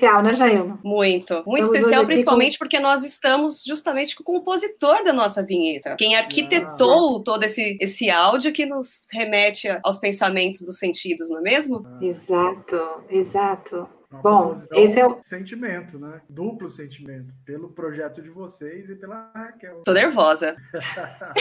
Especial, né, Jailma? Muito. Muito Estamos especial, principalmente porque nós estamos justamente com o compositor da nossa vinheta. Quem arquitetou todo esse, esse áudio que nos remete aos pensamentos dos sentidos, não é mesmo? Exato, exato. Uma Bom, esse é o- sentimento, né? Duplo sentimento, pelo projeto de vocês e pela Raquel. Tô nervosa.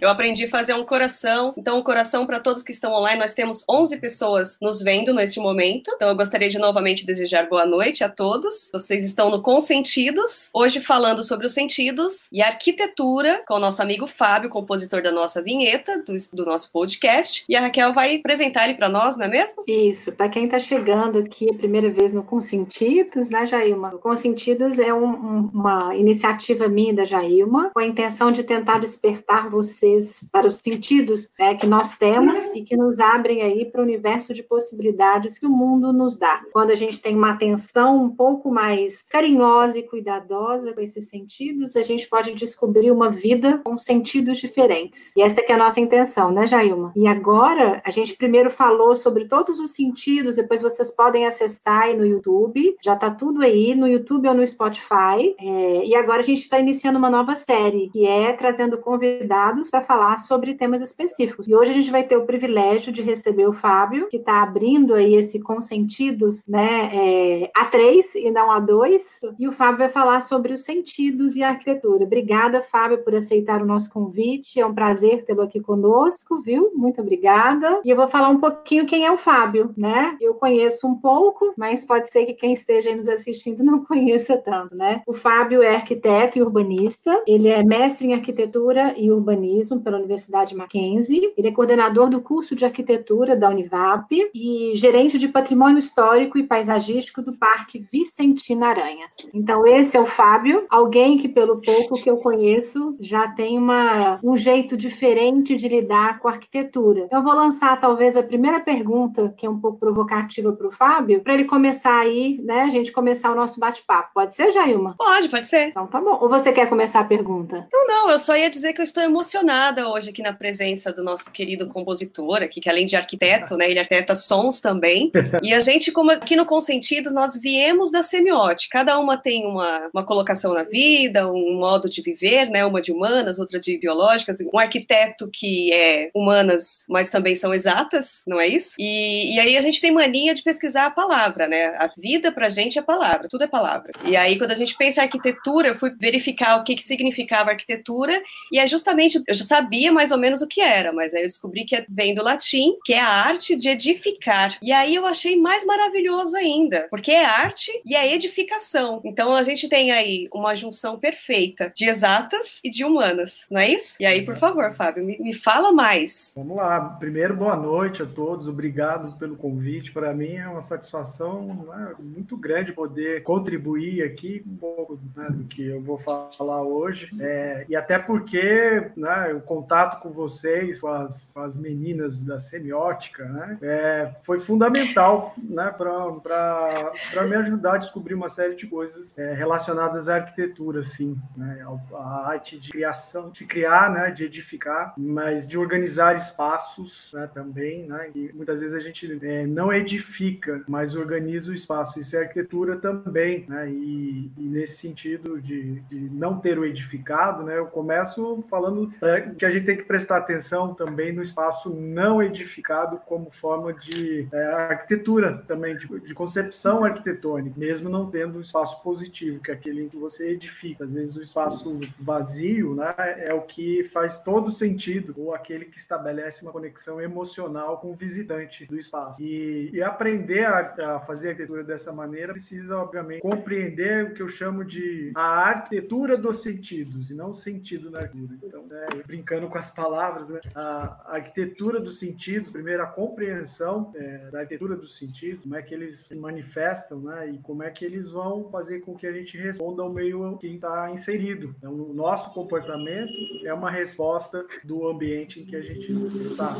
Eu aprendi a fazer um coração. Então, um coração para todos que estão online. Nós temos 11 pessoas nos vendo neste momento. Então, eu gostaria de novamente desejar boa noite a todos. Vocês estão no Consentidos. Hoje falando sobre os sentidos e arquitetura com o nosso amigo Fábio, compositor da nossa vinheta, do, do nosso podcast. E a Raquel vai apresentar ele para nós, não é mesmo? Isso, para quem está chegando aqui a primeira vez no Consentidos, né, Jailma? O Consentidos é um- um- uma iniciativa minha da Jailma, com a intenção de tentar despertar vocês para os sentidos né, que nós temos e que nos abrem aí para o universo de possibilidades que o mundo nos dá. Quando a gente tem uma atenção um pouco mais carinhosa e cuidadosa com esses sentidos, a gente pode descobrir uma vida com sentidos diferentes. E essa que é a nossa intenção, né, Jailma? E agora, a gente primeiro falou sobre todos os sentidos, depois vocês podem acessar aí no YouTube, já tá tudo aí, no YouTube ou no Spotify. É, e agora a gente está iniciando uma nova série, que é trazendo convidados para falar sobre temas específicos. E hoje a gente vai ter o privilégio de receber o Fábio, que está abrindo aí esse Consentidos, né, é, A3 e não A2. E o Fábio vai falar sobre os sentidos e a arquitetura. Obrigada, Fábio, por aceitar o nosso convite. É um prazer tê-lo aqui conosco, viu? Muito obrigada. E eu vou falar um pouquinho quem é o Fábio, né? Eu conheço um pouco, mas pode ser que quem esteja nos assistindo não conheça tanto, né? O Fábio é arquiteto e urbanista. Ele é mestre em arquitetura e urbanismo pela Universidade Mackenzie. Ele é coordenador do curso de arquitetura da Univap e gerente de patrimônio histórico e paisagístico do Parque Vicentina Aranha. Então, esse é o Fábio, alguém que, pelo pouco que eu conheço, já tem uma, um jeito diferente de lidar com a arquitetura. Eu vou lançar, talvez, a primeira pergunta, que é um pouco provocativa para o Fábio, para ele começar aí, né, a gente começar o nosso bate-papo. Pode ser, Jailma? Pode, pode ser. Então, tá bom. Ou você quer começar a pergunta? Não, não, eu só ia dizer que eu estou emocionada hoje aqui na presença do nosso querido compositor aqui, que além de arquiteto, né, ele arquiteta sons também. E a gente, como aqui no Consentidos, nós viemos da semiótica. Cada uma tem uma, uma colocação na vida, um modo de viver, né, uma de humanas, outra de biológicas. Um arquiteto que é humanas, mas também são exatas, não é isso? E, e aí a gente tem mania de pesquisar a palavra, né? A vida pra gente é palavra, tudo é palavra. E aí quando a gente pensa em arquitetura, eu fui verificar o que, que significava arquitetura e é justamente, eu já sabia mais ou menos o que era, mas aí eu descobri que é- vem do latim, que é a arte de edificar. E aí eu achei mais maravilhoso ainda, porque é arte e é edificação. Então a gente tem aí uma junção perfeita de exatas e de humanas, não é isso? E aí, por favor, Fábio, me, me fala mais. Vamos lá. Primeiro, boa noite a todos. Obrigado pelo convite. Para mim é uma satisfação né, muito grande poder contribuir aqui um pouco né, do que eu vou falar hoje. É, e até porque né, o contato com vocês, com as, com as meninas da semiótica, né, é, foi fundamental né, para me ajudar a descobrir uma série de coisas é, relacionadas à arquitetura, sim, né, à arte de criação, de criar, né, de edificar, mas de organizar espaços né, também, né, e muitas vezes a gente é, não edifica, mas organiza o espaço. Isso é arquitetura também, né, e, e nesse sentido de, de não ter o edificado, né, eu começo falando é, que a gente tem que prestar atenção também no espaço não edificado como forma de é, arquitetura também, de, de concepção arquitetônica, mesmo não tendo um espaço positivo, que é aquele em que você edifica. Às vezes o espaço vazio né, é o que faz todo sentido, ou aquele que estabelece uma conexão emocional com o visitante do espaço. E, e aprender a, a fazer arquitetura dessa maneira precisa, obviamente, compreender o que eu chamo de a arquitetura dos sentidos, e não o sentido na arquitetura. Então, né, brincando com as palavras, né, a arquitetura dos sentidos, primeiro a compreensão é, da arquitetura dos sentidos, como é que eles se manifestam, né, e como é que eles vão fazer com que a gente responda ao meio que está inserido. Então, o nosso comportamento é uma resposta do ambiente em que a gente está.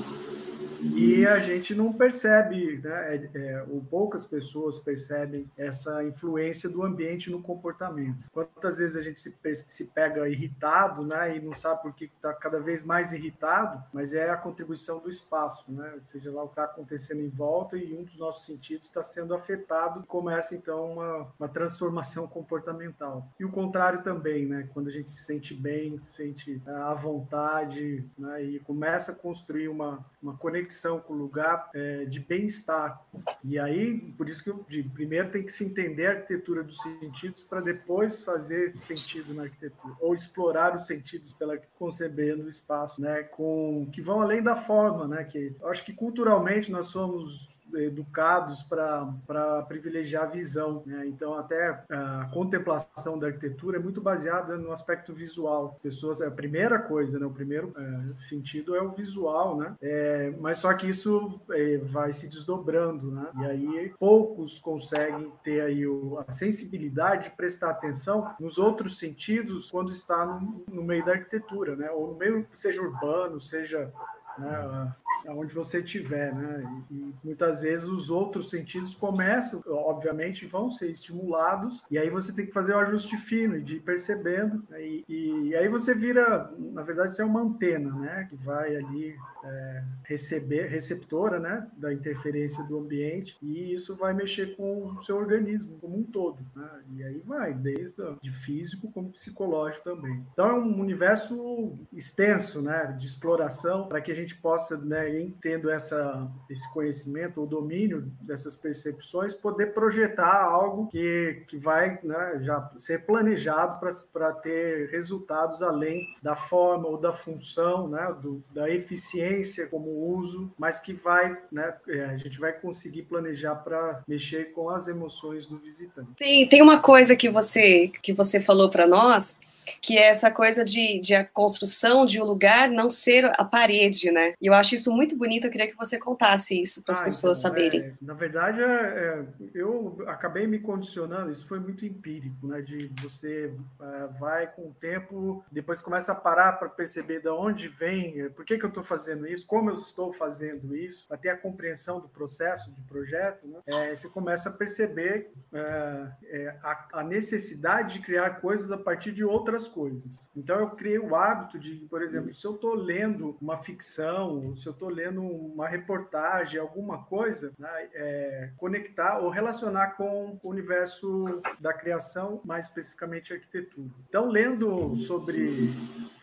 E a gente não percebe, né, é, é, ou poucas pessoas percebem essa influência do ambiente no comportamento. Quantas vezes a gente se, se pega irritado, né, e não sabe por que está cada vez mais irritado, mas é a contribuição do espaço, né, seja lá o que está acontecendo em volta e um dos nossos sentidos está sendo afetado, começa então uma, uma transformação comportamental. E o contrário também, né, quando a gente se sente bem, se sente é, à vontade, né, e começa a construir uma, uma conexão com o lugar é, de bem-estar. E aí, por isso que eu digo, primeiro tem que se entender a arquitetura dos sentidos para depois fazer sentido na arquitetura, ou explorar os sentidos pela concebendo o espaço, né, com que vão além da forma, né, que eu acho que culturalmente nós somos educados para privilegiar a visão. Né? Então, até a contemplação da arquitetura é muito baseada no aspecto visual. Pessoas, é a primeira coisa, né? o primeiro é, sentido é o visual, né? É, mas só que isso é, vai se desdobrando, né? E aí poucos conseguem ter aí o, a sensibilidade de prestar atenção nos outros sentidos quando está no, no meio da arquitetura, né? Ou no meio, seja urbano, seja né, onde você estiver, né? E, e, muitas vezes os outros sentidos começam, obviamente, vão ser estimulados, e aí você tem que fazer o ajuste fino e de ir percebendo, né? e, e, aí você vira, na verdade, você é uma antena, né? Que vai ali é, receber, receptora, né? Da interferência do ambiente, e isso vai mexer com o seu organismo como um todo, né? E aí vai, desde de físico como psicológico também. Então é um universo extenso, né? De exploração para que a gente possa, né? Tendo essa, esse conhecimento, o domínio dessas percepções, poder projetar algo que, que vai né, já ser planejado para ter resultados além da forma ou da função, né, do, da eficiência como uso, mas que vai, né, é, a gente vai conseguir planejar para mexer com as emoções do visitante. Tem, tem uma coisa que você, que você falou para nós, que é essa coisa de, de a construção de um lugar não ser a parede, né? E eu acho isso muito bonito, eu queria que você contasse isso para as ah, pessoas então, saberem. É, na verdade, é, é, eu acabei me condicionando, isso foi muito empírico, né? De você é, vai com o tempo, depois começa a parar para perceber de onde vem, por que, que eu estou fazendo isso, como eu estou fazendo isso, ter a compreensão do processo de projeto, né? É, você começa a perceber é, a, a necessidade de criar coisas a partir de outras coisas. Então eu criei o hábito de, por exemplo, se eu estou lendo uma ficção, se eu estou lendo uma reportagem, alguma coisa, né, é, conectar ou relacionar com o universo da criação, mais especificamente arquitetura. Então, lendo sobre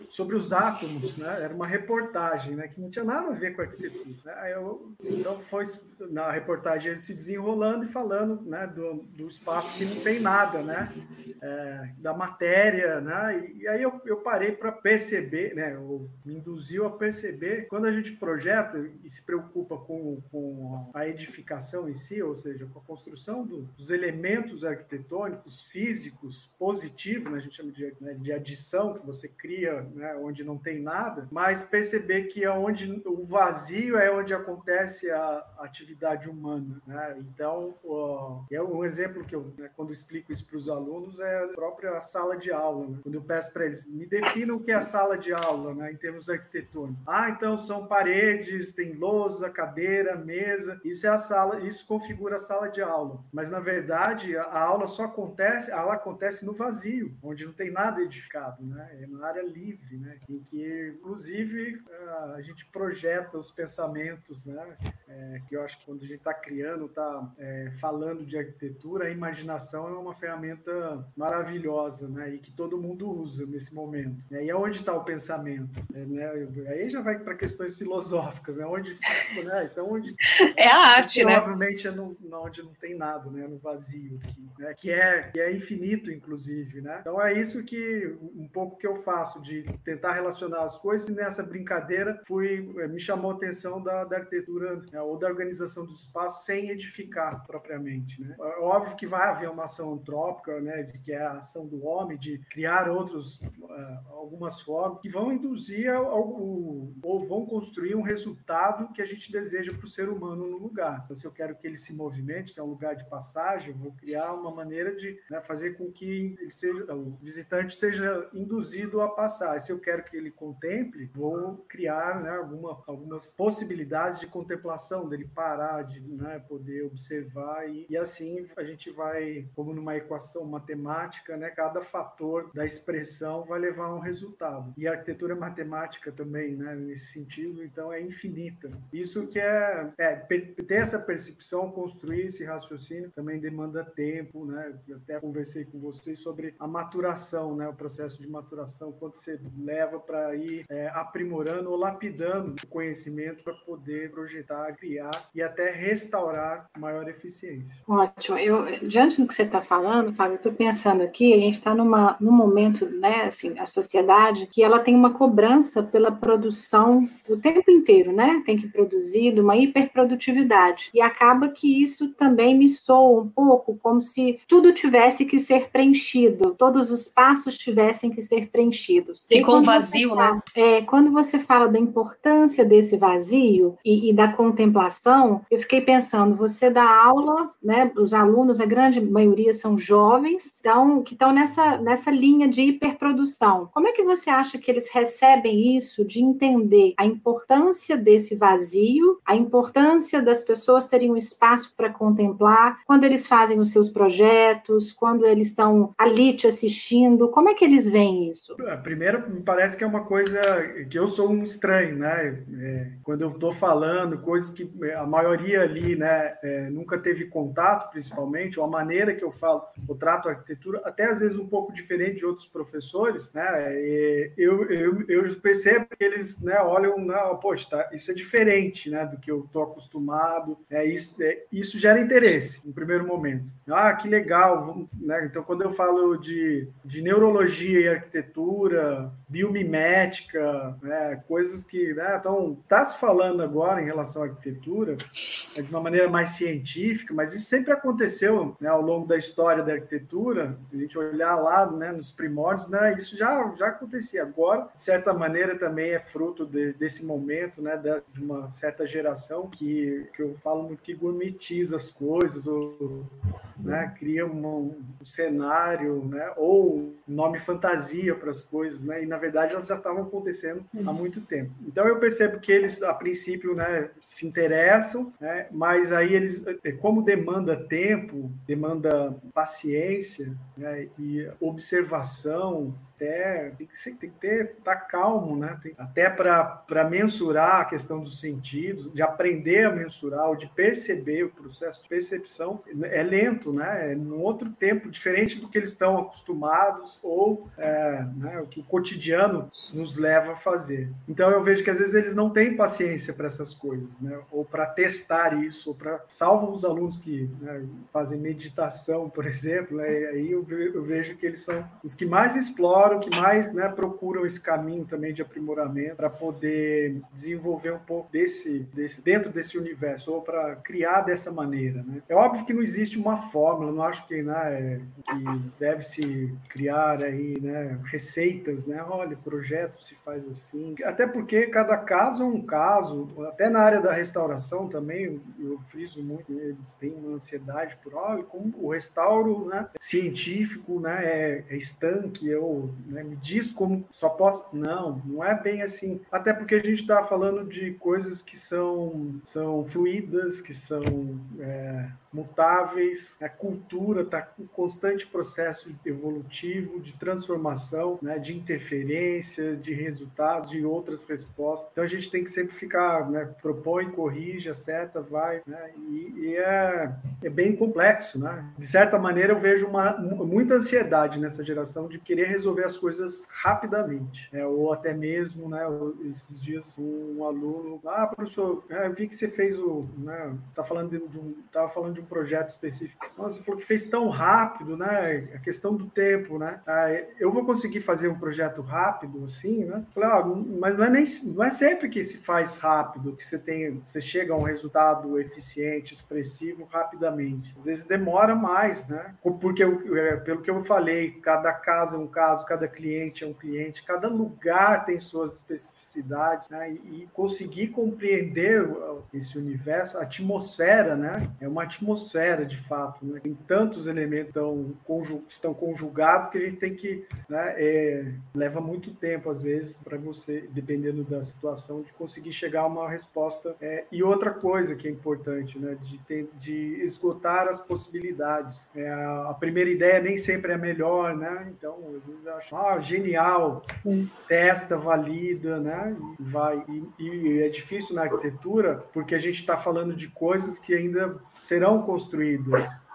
sobre os átomos, né? Era uma reportagem, né? Que não tinha nada a ver com a arquitetura. Né? Eu, então foi na reportagem se desenrolando e falando, né? Do, do espaço que não tem nada, né? É, da matéria, né? E, e aí eu, eu parei para perceber, né? Me induziu a perceber quando a gente projeta e se preocupa com, com a edificação em si, ou seja, com a construção do, dos elementos arquitetônicos físicos positivos, né? A gente chama de, né? de adição que você cria né, onde não tem nada, mas perceber que é onde o vazio é onde acontece a atividade humana. Né? Então, é um exemplo que eu, né, quando explico isso para os alunos, é a própria sala de aula. Né? Quando eu peço para eles, me definam o que é a sala de aula, né, em termos arquitetônicos. Ah, então são paredes, tem lousa, cadeira, mesa. Isso é a sala, isso configura a sala de aula. Mas na verdade, a aula só acontece, ela acontece no vazio, onde não tem nada edificado, né? É na área livre livre, né? em que, inclusive, a gente projeta os pensamentos, né? É, que eu acho que quando a gente está criando, está é, falando de arquitetura, a imaginação é uma ferramenta maravilhosa, né? E que todo mundo usa nesse momento. Né? E onde está o pensamento? É, né? Aí já vai para questões filosóficas, né? Onde, né? Então, onde é a arte, né? Provavelmente é no, onde não tem nada, né? No vazio, aqui, né? Que é que é infinito, inclusive, né? Então é isso que um pouco que eu faço de tentar relacionar as coisas, e nessa brincadeira fui, eh, me chamou a atenção da, da arquitetura né, ou da organização dos espaços sem edificar propriamente. Né? É óbvio que vai haver uma ação antrópica, né, de que é a ação do homem de criar outros uh, algumas formas que vão induzir ao, ou vão construir um resultado que a gente deseja para o ser humano no lugar. Então, se eu quero que ele se movimente, se é um lugar de passagem, vou criar uma maneira de né, fazer com que seja, o visitante seja induzido a passar. Se eu quero que ele contemple, vou criar né, alguma, algumas possibilidades de contemplação, dele parar, de né, poder observar e, e assim a gente vai, como numa equação matemática, né, cada fator da expressão vai levar a um resultado. E a arquitetura matemática também, né, nesse sentido, então é infinita. Isso que é, é ter essa percepção, construir esse raciocínio também demanda tempo, né? Eu até conversei com vocês sobre a maturação, né, o processo de maturação, quanto você leva para ir é, aprimorando ou lapidando o conhecimento para poder projetar, criar e até restaurar maior eficiência. Ótimo. Eu, diante do que você está falando, Fábio, eu estou pensando aqui, a gente está num momento, né, assim, a sociedade que ela tem uma cobrança pela produção o tempo inteiro, né? Tem que produzir uma hiperprodutividade e acaba que isso também me soa um pouco como se tudo tivesse que ser preenchido, todos os espaços tivessem que ser preenchidos. Ficou um vazio, fala, né? É, quando você fala da importância desse vazio e, e da contemplação, eu fiquei pensando, você dá aula, né? Os alunos, a grande maioria são jovens, então, que estão nessa, nessa linha de hiperprodução. Como é que você acha que eles recebem isso de entender a importância desse vazio, a importância das pessoas terem um espaço para contemplar, quando eles fazem os seus projetos, quando eles estão ali te assistindo, como é que eles veem isso? Primeiro, me parece que é uma coisa que eu sou um estranho, né? É, quando eu estou falando coisas que a maioria ali, né, é, nunca teve contato, principalmente, ou a maneira que eu falo, eu trato a arquitetura, até às vezes um pouco diferente de outros professores, né? eu, eu, eu percebo que eles né, olham, não, poxa, tá, isso é diferente né, do que eu estou acostumado, é, isso, é, isso gera interesse, no primeiro momento. Ah, que legal, né? Então, quando eu falo de, de neurologia e arquitetura, biomimética, né, coisas que, né, então, está se falando agora em relação à arquitetura é, de uma maneira mais científica, mas isso sempre aconteceu né, ao longo da história da arquitetura, se a gente olhar lá né, nos primórdios, né, isso já, já acontecia. Agora, de certa maneira, também é fruto de, desse momento, né, de uma certa geração que, que eu falo muito que gourmetiza as coisas, ou né, cria um, um cenário, né, ou nome fantasia para as coisas, né, e na verdade elas já estavam acontecendo há muito tempo. Então eu percebo que eles, a princípio, né, se interessam, né, mas aí eles, como demanda tempo, demanda paciência né, e observação, até tem que, ser, tem que ter tá calmo, né? Tem, até para mensurar a questão dos sentidos, de aprender a mensurar, ou de perceber o processo de percepção é lento, né? É num outro tempo diferente do que eles estão acostumados ou é, né, o que o cotidiano nos leva a fazer. Então eu vejo que às vezes eles não têm paciência para essas coisas, né? Ou para testar isso, para salvo os alunos que né, fazem meditação, por exemplo, né? aí eu, eu vejo que eles são os que mais exploram o que mais né, procuram esse caminho também de aprimoramento para poder desenvolver um pouco desse, desse dentro desse universo ou para criar dessa maneira. Né? É óbvio que não existe uma fórmula, não acho que, né, que deve se criar aí né, receitas, né? Olha, projeto se faz assim, até porque cada caso é um caso. Até na área da restauração também eu friso muito, eles têm uma ansiedade por olha como o restauro né, científico né, é, é estanque ou né? Me diz como só posso. Não, não é bem assim. Até porque a gente está falando de coisas que são, são fluídas, que são é, mutáveis, a cultura está em constante processo evolutivo, de transformação, né, de interferência, de resultados, de outras respostas. Então a gente tem que sempre ficar, né, propõe, corrige, acerta, vai, né, e, e é, é, bem complexo, né? De certa maneira eu vejo uma, muita ansiedade nessa geração de querer resolver as coisas rapidamente, né? ou até mesmo, né, esses dias um aluno, ah, professor, eu vi que você fez o, né, tá falando de um, tava falando de um projeto específico, nossa, você falou que fez tão rápido, né, a questão do tempo, né, ah, eu vou conseguir fazer um projeto rápido, assim, né, falei, ah, mas não é nem, não é sempre que se faz rápido, que você tem, você chega a um resultado eficiente, expressivo rapidamente, às vezes demora mais, né, porque é, pelo que eu falei, cada casa é um caso, cada cliente é um cliente, cada lugar tem suas especificidades, né? E, conseguir compreender esse universo, a atmosfera, né? É uma atmosfera de fato, né? Tem tantos elementos tão estão conjugados que a gente tem que, né? É, leva muito tempo às vezes para você, dependendo da situação, de conseguir chegar a uma resposta. É, e outra coisa que é importante, né? De, ter, de esgotar as possibilidades. É, a primeira ideia nem sempre é melhor, né? Então, às vezes acho, ah, genial, testa, valida, né? E vai. E, e é difícil na arquitetura porque a gente está falando de coisas que ainda serão construídas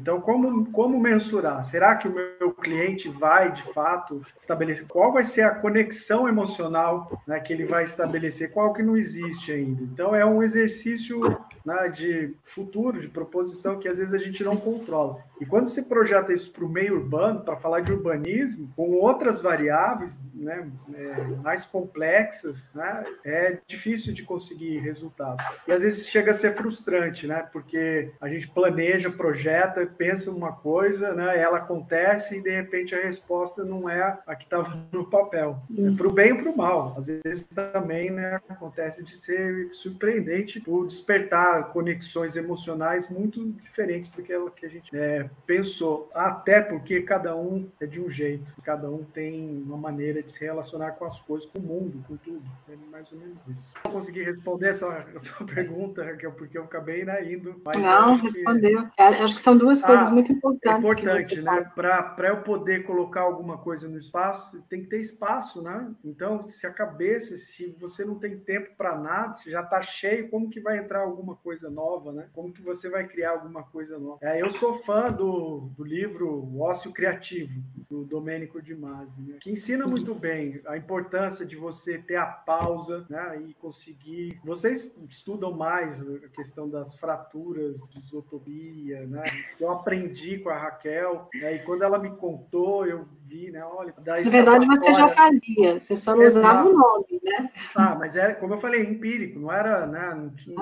então, como, como mensurar? Será que o meu cliente vai, de fato, estabelecer? Qual vai ser a conexão emocional né, que ele vai estabelecer? Qual que não existe ainda? Então, é um exercício né, de futuro, de proposição, que às vezes a gente não controla. E quando se projeta isso para o meio urbano, para falar de urbanismo, com outras variáveis né, é, mais complexas, né, é difícil de conseguir resultado. E às vezes chega a ser frustrante, né, porque a gente planeja, projeta, pensa uma coisa, né, ela acontece e de repente a resposta não é a que estava no papel. É para o bem e para o mal. Às vezes também né, acontece de ser surpreendente por despertar conexões emocionais muito diferentes daquela que a gente é, pensou. Até porque cada um é de um jeito, cada um tem uma maneira de se relacionar com as coisas, com o mundo, com tudo. É mais ou menos isso. Não consegui responder essa, essa pergunta, Raquel, porque eu acabei né, indo. Não, respondeu. Que... Acho que são duas coisas ah, muito importantes. É importante, né? Para eu poder colocar alguma coisa no espaço, tem que ter espaço, né? Então, se a cabeça, se você não tem tempo para nada, se já está cheio, como que vai entrar alguma coisa nova, né? Como que você vai criar alguma coisa nova? É, eu sou fã do, do livro O Ócio Criativo, do Domênico de Masi, né? que ensina muito bem a importância de você ter a pausa né? e conseguir. Vocês estudam mais a questão das fraturas, de isotopia, né? Eu aprendi com a Raquel, né? e quando ela me contou, eu vi, né? Olha, Na verdade, você já fazia, você só não Exato. usava o nome, né? Ah, mas é, como eu falei, empírico, não era, né? Não tinha,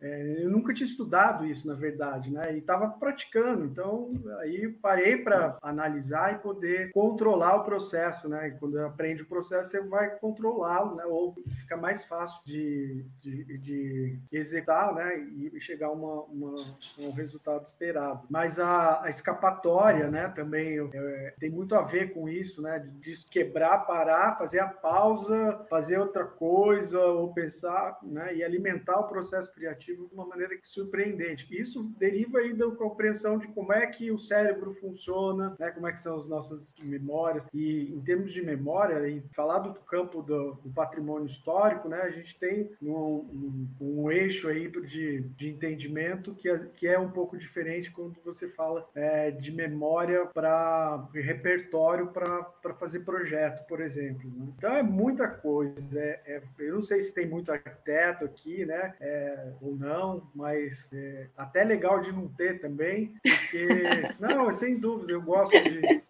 é, eu nunca tinha estudado isso, na verdade, né? E estava praticando. Então, aí parei para analisar e poder controlar o processo, né? E quando aprende o processo, você vai controlá-lo, né? Ou fica mais fácil de, de, de executar, né? E chegar a uma, uma, um resultado esperado. Mas a, a escapatória, né? Também é, tem muito a ver com isso, né? De, de quebrar, parar, fazer a pausa, fazer outra coisa, ou pensar, né? E alimentar o processo criativo de uma maneira que surpreendente. Isso deriva aí da compreensão de como é que o cérebro funciona, né, como é que são as nossas memórias. E em termos de memória, e falar do campo do, do patrimônio histórico, né, a gente tem um, um, um eixo aí de, de entendimento que é, que é um pouco diferente quando você fala é, de memória para repertório para fazer projeto, por exemplo. Né? Então é muita coisa. É, é, eu não sei se tem muito arquiteto aqui, né? É, ou não, mas é, até legal de não ter também, porque, não, sem dúvida, eu gosto de,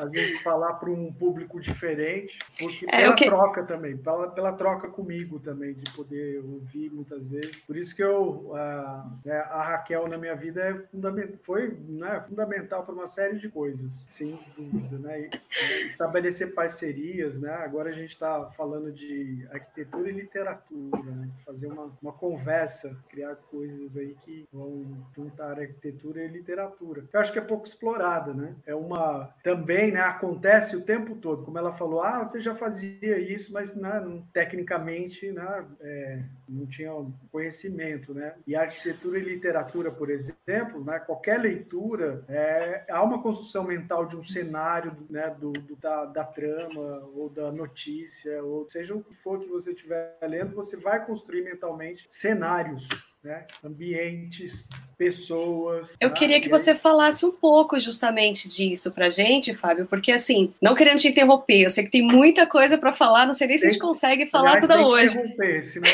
às vezes, falar para um público diferente, porque é, pela que... troca também, pela, pela troca comigo também, de poder ouvir muitas vezes. Por isso que eu, a, né, a Raquel na minha vida é fundament, foi né, fundamental para uma série de coisas, sem dúvida, né? E, estabelecer parcerias, né? Agora a gente está falando de arquitetura e literatura, né? fazer uma, uma conversa criar coisas aí que vão juntar arquitetura e literatura. Eu acho que é pouco explorada, né? É uma também, né? Acontece o tempo todo, como ela falou, ah, você já fazia isso, mas né, tecnicamente, né, é, não tinha conhecimento, né? E arquitetura e literatura, por exemplo, né? Qualquer leitura é, há uma construção mental de um cenário, né? Do, do da, da trama ou da notícia ou seja o que for que você estiver lendo, você vai construir mentalmente cenários né? ambientes, pessoas. Eu tá? queria que você falasse um pouco justamente disso pra gente, Fábio, porque assim, não querendo te interromper, eu sei que tem muita coisa para falar, não sei nem se a gente consegue falar Aliás, toda tem hoje. Que interromper, senão...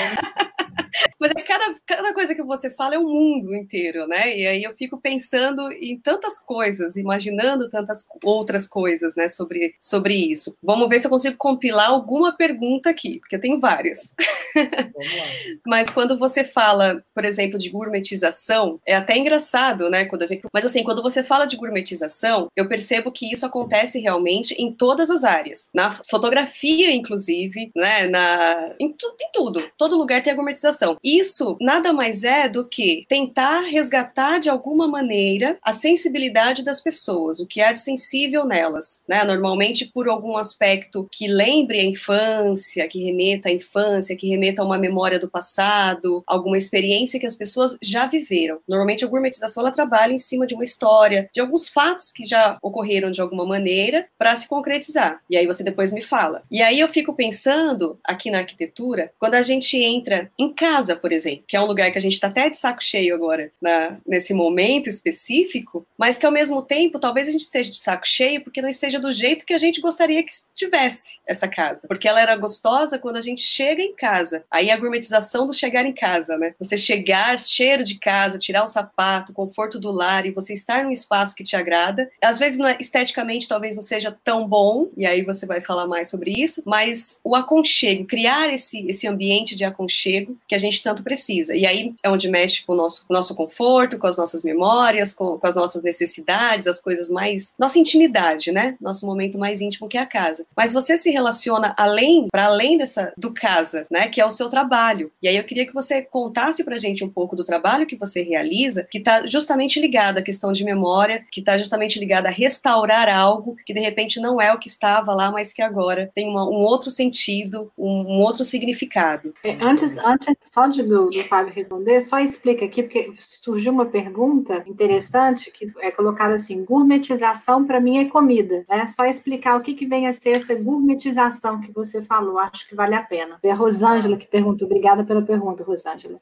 Mas é cada, cada coisa que você fala é um mundo inteiro, né? E aí eu fico pensando em tantas coisas, imaginando tantas outras coisas, né, sobre, sobre isso. Vamos ver se eu consigo compilar alguma pergunta aqui, porque eu tenho várias. Vamos lá. Mas quando você fala, por exemplo, de gourmetização, é até engraçado, né? Quando a gente... Mas assim, quando você fala de gourmetização, eu percebo que isso acontece realmente em todas as áreas. Na fotografia, inclusive, né? Na... Em, tu... em tudo. Todo lugar tem a gourmetização. Isso nada mais é do que tentar resgatar de alguma maneira a sensibilidade das pessoas, o que há de sensível nelas, né? Normalmente por algum aspecto que lembre a infância, que remeta à infância, que remeta a uma memória do passado, alguma experiência que as pessoas já viveram. Normalmente a gourmetização ela trabalha em cima de uma história, de alguns fatos que já ocorreram de alguma maneira para se concretizar. E aí você depois me fala. E aí eu fico pensando aqui na arquitetura, quando a gente entra em casa, por exemplo, que é um lugar que a gente está até de saco cheio agora, na, nesse momento específico, mas que ao mesmo tempo talvez a gente esteja de saco cheio porque não esteja do jeito que a gente gostaria que tivesse essa casa. Porque ela era gostosa quando a gente chega em casa. Aí a gourmetização do chegar em casa, né? Você chegar, cheiro de casa, tirar o sapato, conforto do lar e você estar num espaço que te agrada. Às vezes, não é, esteticamente, talvez não seja tão bom, e aí você vai falar mais sobre isso, mas o aconchego, criar esse, esse ambiente de aconchego que a gente tanto precisa. E aí é onde mexe com o nosso, com o nosso conforto, com as nossas memórias, com, com as nossas necessidades, as coisas mais. nossa intimidade, né? Nosso momento mais íntimo que é a casa. Mas você se relaciona além, para além dessa do casa, né? Que é o seu trabalho. E aí eu queria que você contasse pra gente um pouco do trabalho que você realiza, que está justamente ligado à questão de memória, que está justamente ligado a restaurar algo que de repente não é o que estava lá, mas que agora tem uma, um outro sentido, um, um outro significado. É, antes, antes só de do, do Fábio responder, só explica aqui, porque surgiu uma pergunta interessante que é colocada assim: gourmetização para mim é comida. Né? Só explicar o que, que vem a ser essa gourmetização que você falou, acho que vale a pena. É a Rosângela que pergunta, obrigada pela pergunta, Rosângela.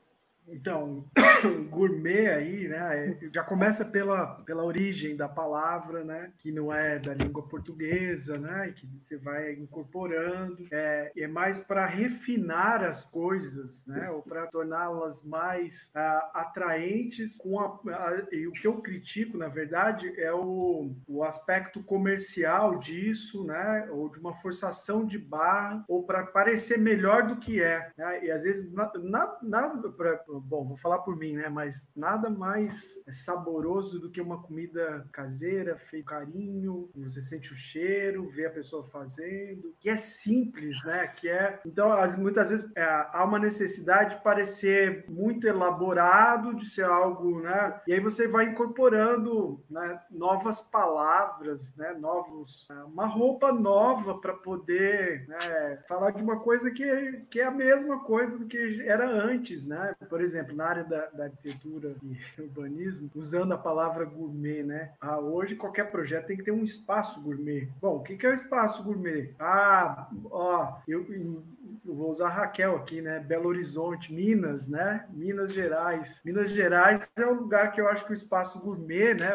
Então, gourmet aí, né, já começa pela, pela origem da palavra, né, que não é da língua portuguesa, né, e que você vai incorporando, é, é mais para refinar as coisas, né, ou para torná-las mais uh, atraentes com a, a, e o que eu critico, na verdade, é o, o aspecto comercial disso, né, ou de uma forçação de barra, ou para parecer melhor do que é, né, e às vezes nada na, na, bom, vou falar por mim, né? Mas nada mais saboroso do que uma comida caseira, feita carinho, você sente o cheiro, vê a pessoa fazendo, que é simples, né? Que é então as, muitas vezes é, há uma necessidade de parecer muito elaborado, de ser algo, né? E aí você vai incorporando né, novas palavras, né? Novos, é, uma roupa nova para poder né, falar de uma coisa que, que é a mesma coisa do que era antes, né? Por exemplo, na área da, da, arquitetura e urbanismo, usando a palavra gourmet, né? Ah, hoje qualquer projeto tem que ter um espaço gourmet. Bom, o que, que é o espaço gourmet? Ah, ó, eu, vou usar Raquel aqui, né? Belo Horizonte, Minas, né? Minas Gerais. Minas Gerais é um lugar que eu acho que o espaço gourmet, né?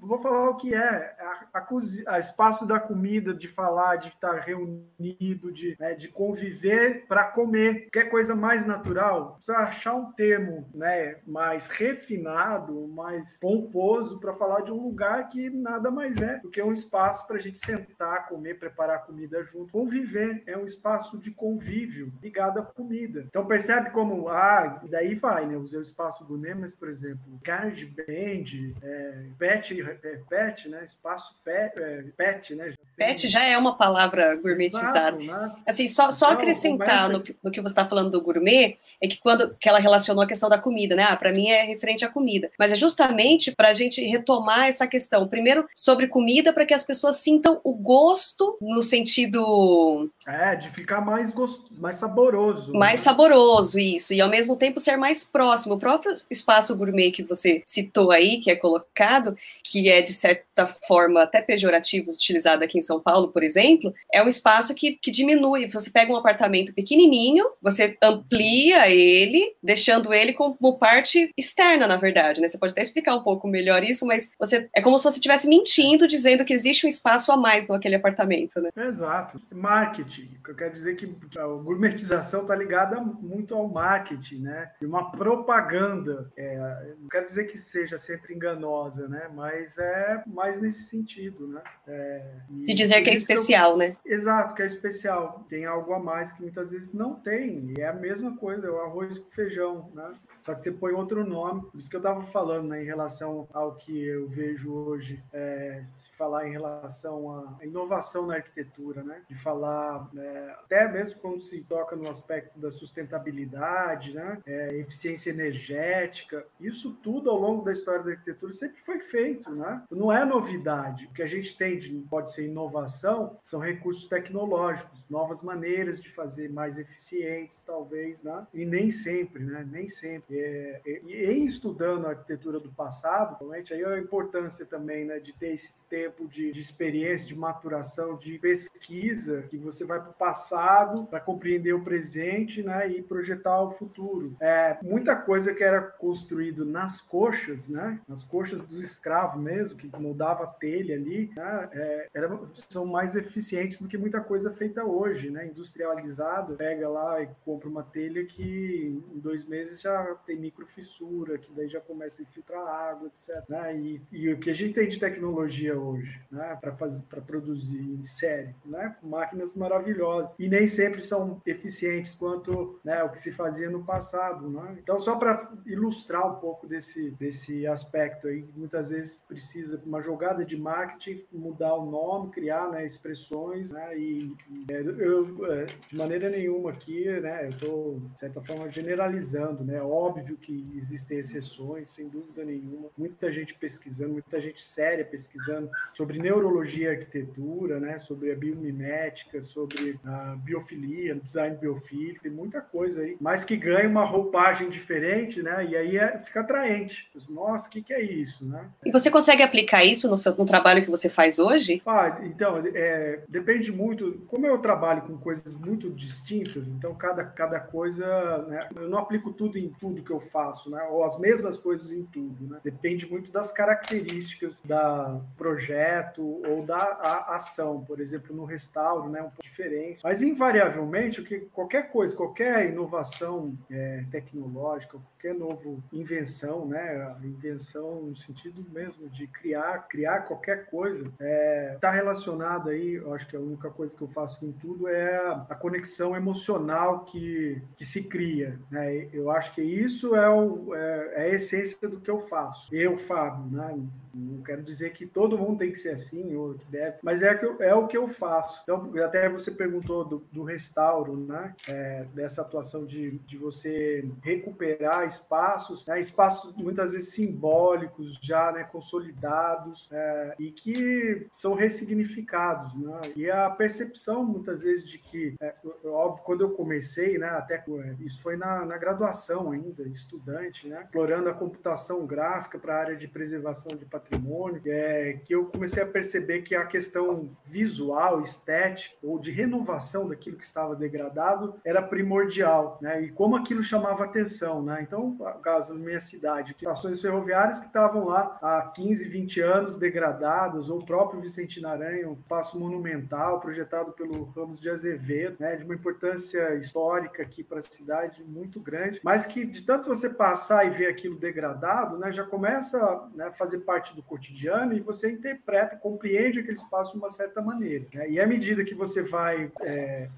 vou falar o que é. A, a, a espaço da comida, de falar, de estar reunido, de, né, de conviver para comer. Quer coisa mais natural? Precisa achar um termo né, mais refinado, mais pomposo para falar de um lugar que nada mais é do que um espaço para a gente sentar, comer, preparar comida junto. Conviver é um espaço de convívio ligado à comida. Então percebe como, ah, daí vai, né? Usei o espaço gourmet, mas, por exemplo, carne band, é, pet, é, pet, né? Espaço pet, é, pet né? Pet já é uma palavra gourmetizada. Né? Assim, só, só então, acrescentar no que, no que você está falando do gourmet, é que quando que ela relacionou a questão da comida, né? Ah, para mim é referente à comida. Mas é justamente para a gente retomar essa questão. Primeiro, sobre comida, para que as pessoas sintam o gosto no sentido. É, de ficar mais gostoso, mais saboroso. Mais né? saboroso, isso. E ao mesmo tempo ser mais próximo. O próprio espaço gourmet que você citou aí, que é colocado, que é de certa forma até pejorativo, utilizado aqui em São Paulo, por exemplo, é um espaço que, que diminui. Você pega um apartamento pequenininho, você amplia ele, deixando ele como parte externa, na verdade, né? Você pode até explicar um pouco melhor isso, mas você é como se você estivesse mentindo, dizendo que existe um espaço a mais naquele apartamento, né? Exato. Marketing. Eu quero dizer que a gourmetização está ligada muito ao marketing, né? E uma propaganda. É, não quero dizer que seja sempre enganosa, né? Mas é mais nesse sentido, né? É, De dizer que é especial, eu... né? Exato, que é especial. Tem algo a mais que muitas vezes não tem. E é a mesma coisa, é o arroz com feijão, né? Só que você põe outro nome. Por isso que eu estava falando, né? Em relação ao que eu vejo hoje, é, se falar em relação à inovação na arquitetura, né? De falar, né, até mesmo quando se toca no aspecto da sustentabilidade, né? É, eficiência energética, isso tudo ao longo da história da arquitetura sempre foi feito, né? Não é novidade. O que a gente tem de, pode ser inovação são recursos tecnológicos, novas maneiras de fazer mais eficientes, talvez, né? E nem sempre, né? Nem sempre. É, é, e em estudando a arquitetura do passado, realmente aí é a importância também, né? De ter esse tempo de, de experiência, de maturação, de pesquisa, que você vai para o passado para compreender o presente, né? E projetar o futuro. É, muita coisa que era construído nas coxas, né? Nas coxas dos escravos mesmo, que mudava a telha ali, né? é, era, são mais eficientes do que muita coisa feita hoje, né? Industrializada, pega lá e compra uma telha que em dois meses já tem microfissura, que daí já começa a infiltrar água, etc. Né? E, e, o que a gente tem de tecnologia hoje, né? Para produzir em série, né? Máquinas maravilhosas e nem sempre são eficientes quanto né, o que se fazia no passado, né? Então só para ilustrar um pouco desse desse aspecto aí, muitas vezes precisa uma jogada de marketing mudar o nome, criar né, expressões, né? E, e é, eu, é, de maneira nenhuma aqui, né? Eu estou de certa forma generalizando, né? Óbvio que existem exceções, sem dúvida nenhuma. Muita gente pesquisando, muita gente séria pesquisando sobre neurologia e arquitetura, né? Sobre a biomimética, sobre a biofilia, design biofílico, tem muita coisa aí, mas que ganha uma roupagem diferente, né? E aí é, fica atraente. Nossa, o que, que é isso, né? E você consegue aplicar isso no, seu, no trabalho que você faz hoje? Ah, então, é, depende muito. Como eu trabalho com coisas muito distintas, então cada, cada coisa, né, eu não aplico tudo em tudo que eu faço, né, ou as mesmas coisas em tudo. Né, depende muito das características da projeto ou da ação. Por exemplo, no restauro, né, um pouco diferente. Mas invariavelmente, o que qualquer coisa, qualquer inovação é, tecnológica, qualquer novo invenção, né, invenção no sentido mesmo de criar, criar qualquer coisa, está é, tá relacionado aí, eu acho que a única coisa que eu faço com tudo é a conexão emocional que, que se cria. Né? Eu acho que isso é, o, é, é a essência do que eu faço. Eu, Fábio, né? Não quero dizer que todo mundo tem que ser assim ou que deve, mas é, que eu, é o que eu faço. Então, até você perguntou do, do restauro, né? É, dessa atuação de, de você recuperar espaços, né? espaços muitas vezes simbólicos, já né? consolidados, é, e que são ressignificados. Né? E a percepção, muitas vezes, de que, é, óbvio, quando eu comecei, né? até é, isso foi na, na graduação ainda, estudante, né? explorando a computação gráfica para a área de preservação de patrimônio, é, que eu comecei a perceber que a questão visual, estética ou de renovação daquilo que estava degradado era primordial, né? E como aquilo chamava atenção, né? Então, caso na minha cidade, estações ferroviárias que estavam lá há 15, 20 anos degradadas, ou o próprio Vicente Aranha, um passo monumental projetado pelo Ramos de Azevedo, né? De uma importância histórica aqui para a cidade muito grande, mas que de tanto você passar e ver aquilo degradado, né? Já começa né, a fazer parte do cotidiano e você interpreta, compreende aquele espaço de uma certa maneira. Né? E à medida que você vai é,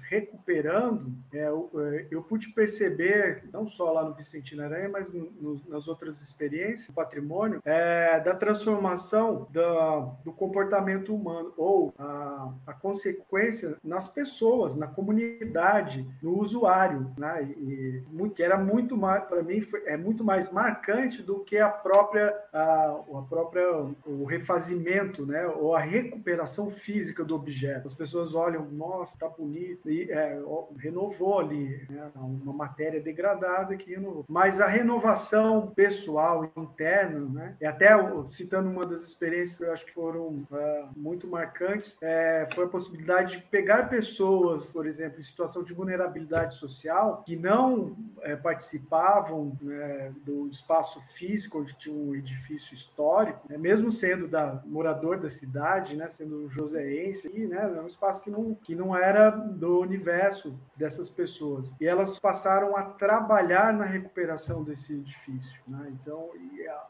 recuperando, é, eu, é, eu, pude perceber, não só lá no Vicentino Aranha, mas no, no, nas outras experiências, do patrimônio, é, da transformação da, do comportamento humano, ou a, a, consequência nas pessoas, na comunidade, no usuário, né? E, muito, era muito mais, para mim, foi, é muito mais marcante do que a própria, a, a própria o refazimento, né, ou a recuperação física do objeto. As pessoas olham, nossa, tá bonito, e é, renovou ali, né, uma matéria degradada que renovou. Mas a renovação pessoal interna, né, e até citando uma das experiências que eu acho que foram é, muito marcantes é, foi a possibilidade de pegar pessoas, por exemplo, em situação de vulnerabilidade social, que não é, participavam né, do espaço físico onde tinha um edifício histórico, né, mesmo sendo da morador da cidade, né, sendo joséense, né, é um espaço que não, que não era do universo dessas pessoas. E elas passaram a trabalhar na recuperação desse edifício. Né? Então,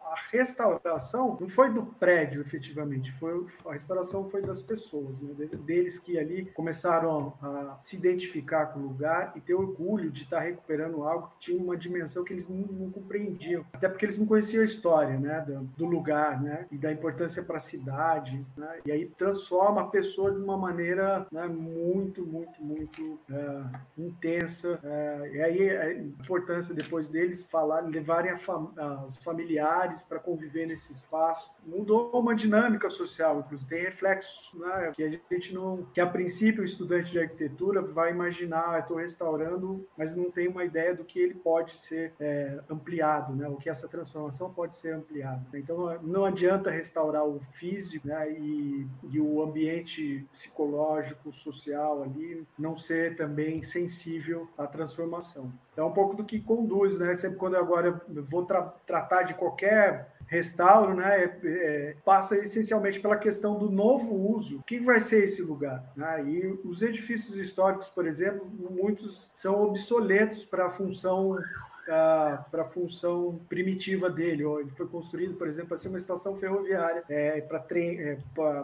a, restauração não foi do prédio, efetivamente, foi a restauração foi das pessoas, né? deles que ali começaram a se identificar com o lugar e ter orgulho de estar recuperando algo que tinha uma dimensão que eles não, não compreendiam, até porque eles não conheciam a história né? do, do lugar né? e da importância para a cidade. Né? E aí transforma a pessoa de uma maneira né, muito, muito, muito intensa. É, e aí a importância depois deles falar, levarem fam os familiares para conviver nesse espaço. Mudou uma dinâmica social, inclusive tem reflexos né, que a gente não, que a princípio o estudante de arquitetura vai imaginar, estou restaurando, mas não tem uma ideia do que ele pode ser é, ampliado, né, o que essa transformação pode ser ampliada. Então não adianta restaurar o físico né, e, e o ambiente psicológico, social ali não ser também sensível à transformação. Então, é um pouco do que conduz, né? Sempre quando eu agora vou tra tratar de qualquer restauro, né, é, é, passa essencialmente pela questão do novo uso. O que vai ser esse lugar? Né? E os edifícios históricos, por exemplo, muitos são obsoletos para a função para a função primitiva dele. Ele foi construído, por exemplo, para ser uma estação ferroviária, é, para trem, é,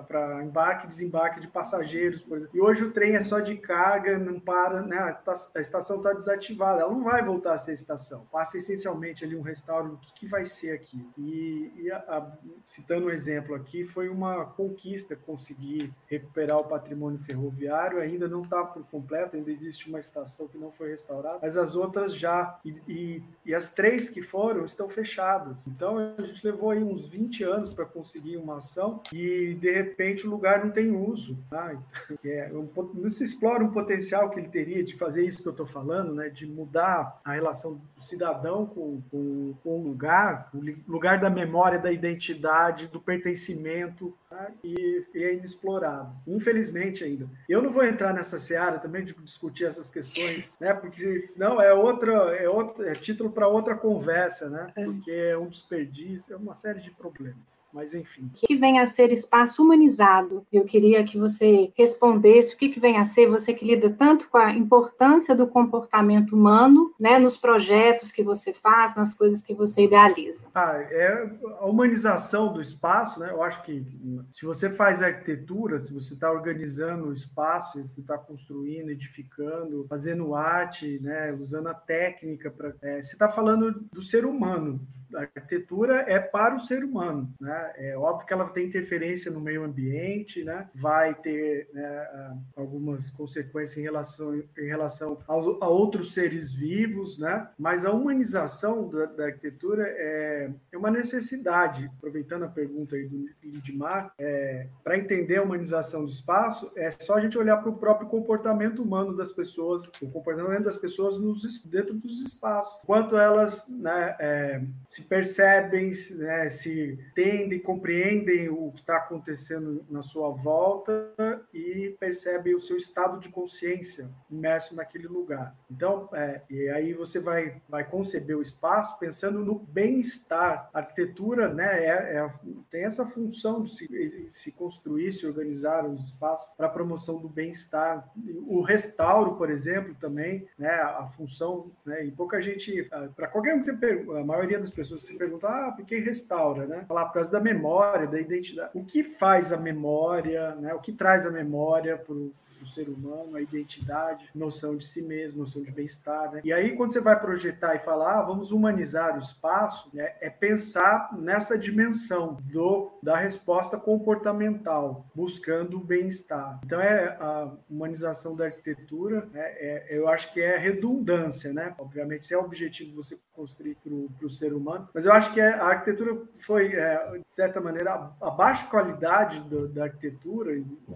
para embarque e desembarque de passageiros, por exemplo. E hoje o trem é só de carga, não para, né? A estação está desativada, ela não vai voltar a ser estação. Passa essencialmente ali um restauro, o que, que vai ser aqui? E, e a, a, citando um exemplo aqui, foi uma conquista conseguir recuperar o patrimônio ferroviário, ainda não está por completo, ainda existe uma estação que não foi restaurada, mas as outras já. E, e e, as três que foram estão fechadas. Então a gente levou aí uns 20 anos para conseguir uma ação e de repente o lugar não tem uso. Tá? É, um, não se explora um potencial que ele teria de fazer isso que eu estou falando, né? de mudar a relação do cidadão com, com, com o lugar, o lugar da memória, da identidade, do pertencimento? E, e é inexplorado. Infelizmente ainda. Eu não vou entrar nessa seara também de discutir essas questões, né? porque senão é outra, é outra é título para outra conversa, né? É. Porque é um desperdício, é uma série de problemas. Mas enfim. O que vem a ser espaço humanizado? Eu queria que você respondesse o que, que vem a ser, você que lida tanto com a importância do comportamento humano, né, nos projetos que você faz, nas coisas que você idealiza. Ah, é a humanização do espaço, né? Eu acho que se você faz arquitetura, se você está organizando o espaço, se está construindo, edificando, fazendo arte, né, usando a técnica para é, você está falando do ser humano, a arquitetura é para o ser humano, né? É óbvio que ela tem interferência no meio ambiente, né? Vai ter né, algumas consequências em relação, em relação aos, a outros seres vivos, né? Mas a humanização da, da arquitetura é, é, uma necessidade. Aproveitando a pergunta aí do Lidmar, é, para entender a humanização do espaço, é só a gente olhar para o próprio comportamento humano das pessoas, o comportamento das pessoas nos, dentro dos espaços, quanto elas né, é, se se percebem, né, se entendem, compreendem o que está acontecendo na sua volta e percebem o seu estado de consciência imerso naquele lugar. Então, é, e aí você vai, vai conceber o espaço pensando no bem-estar. A arquitetura né, é, é, tem essa função de se, se construir, se organizar os espaços para a promoção do bem-estar. O restauro, por exemplo, também, né, a função, né, e pouca gente, para qualquer um que você pergunta, a maioria das pessoas pessoas se perguntam, ah, por que restaura, né? Falar por causa da memória, da identidade. O que faz a memória, né? O que traz a memória para o ser humano, a identidade, noção de si mesmo, noção de bem-estar, né? E aí, quando você vai projetar e falar, ah, vamos humanizar o espaço, né? é pensar nessa dimensão do da resposta comportamental, buscando o bem-estar. Então, é a humanização da arquitetura, né? é, eu acho que é redundância, né? Obviamente, se é o objetivo você construir para o ser humano, mas eu acho que a arquitetura foi, é, de certa maneira, a, baixa qualidade do, da arquitetura,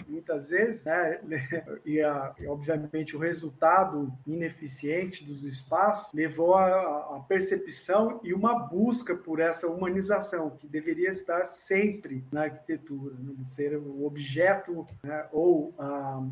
muitas vezes, né, e, a, obviamente o resultado ineficiente dos espaços levou a, a, percepção e uma busca por, essa humanização que deveria estar sempre na arquitetura, né? ser o objeto né? ou a,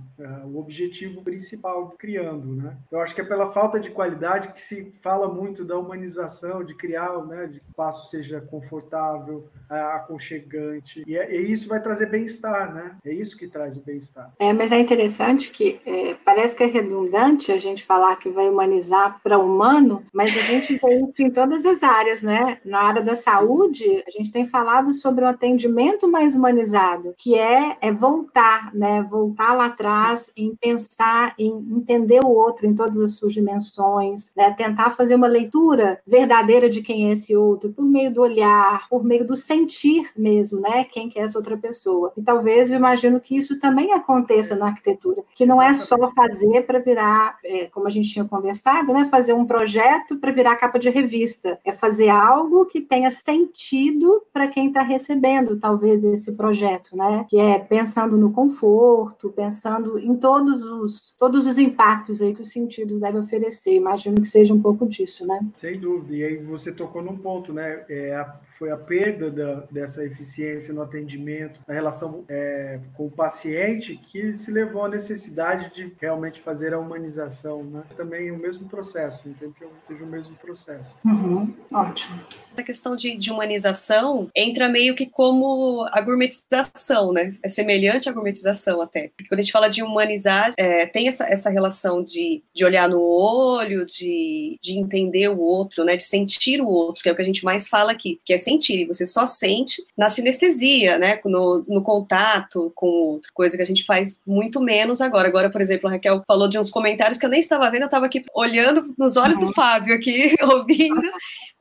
o objetivo principal criando. Né? Eu acho que é pela falta de qualidade que se fala muito da humanização, de criar, né? de que o espaço seja confortável, aconchegante, e, é, e isso vai trazer bem-estar, né? É isso que traz o bem-estar. É, mas é interessante que é, parece que é redundante a gente falar que vai humanizar para humano, mas a gente vê isso em todas as áreas, né? Na área da saúde, a gente tem falado sobre o atendimento mais humanizado, que é, é voltar, né? Voltar lá atrás em pensar, em entender o outro em todas as suas dimensões, né? Tentar fazer uma leitura verdadeira de quem é esse outro, por meio do olhar, por meio do sentir mesmo, né? Quem que é essa outra pessoa. E talvez eu imagino que isso também aconteça na arquitetura, que não é só fazer para virar, é, como a gente tinha conversado, né? Fazer um projeto para virar capa de revista. É fazer algo que tenha sentido para quem está recebendo, talvez, esse projeto, né? Que é pensando no conforto, pensando em todos os, todos os impactos aí que o sentido deve oferecer. Imagino que seja um pouco disso, né? Sem dúvida. E aí você tocou num ponto, né? É, foi a perda da, dessa eficiência no atendimento, na relação é, com o paciente, que se levou à necessidade de realmente fazer a humanização. Né? Também o mesmo processo, entendo que seja o mesmo processo. Uhum, ótimo. Essa questão de, de, humanização entra meio que como a gourmetização, né? É semelhante à gourmetização até. Porque quando a gente fala de humanizar, é, tem essa, essa relação de, de olhar no olho, de, de entender o outro, né? De sentir o outro, que é o que a gente mais fala aqui, que é sentir. E você só sente na sinestesia, né? No, no contato com o outro, coisa que a gente faz muito menos agora. Agora, por exemplo, a Raquel falou de uns comentários que eu nem estava vendo, eu estava aqui olhando nos olhos uhum. do Fábio aqui, ouvindo,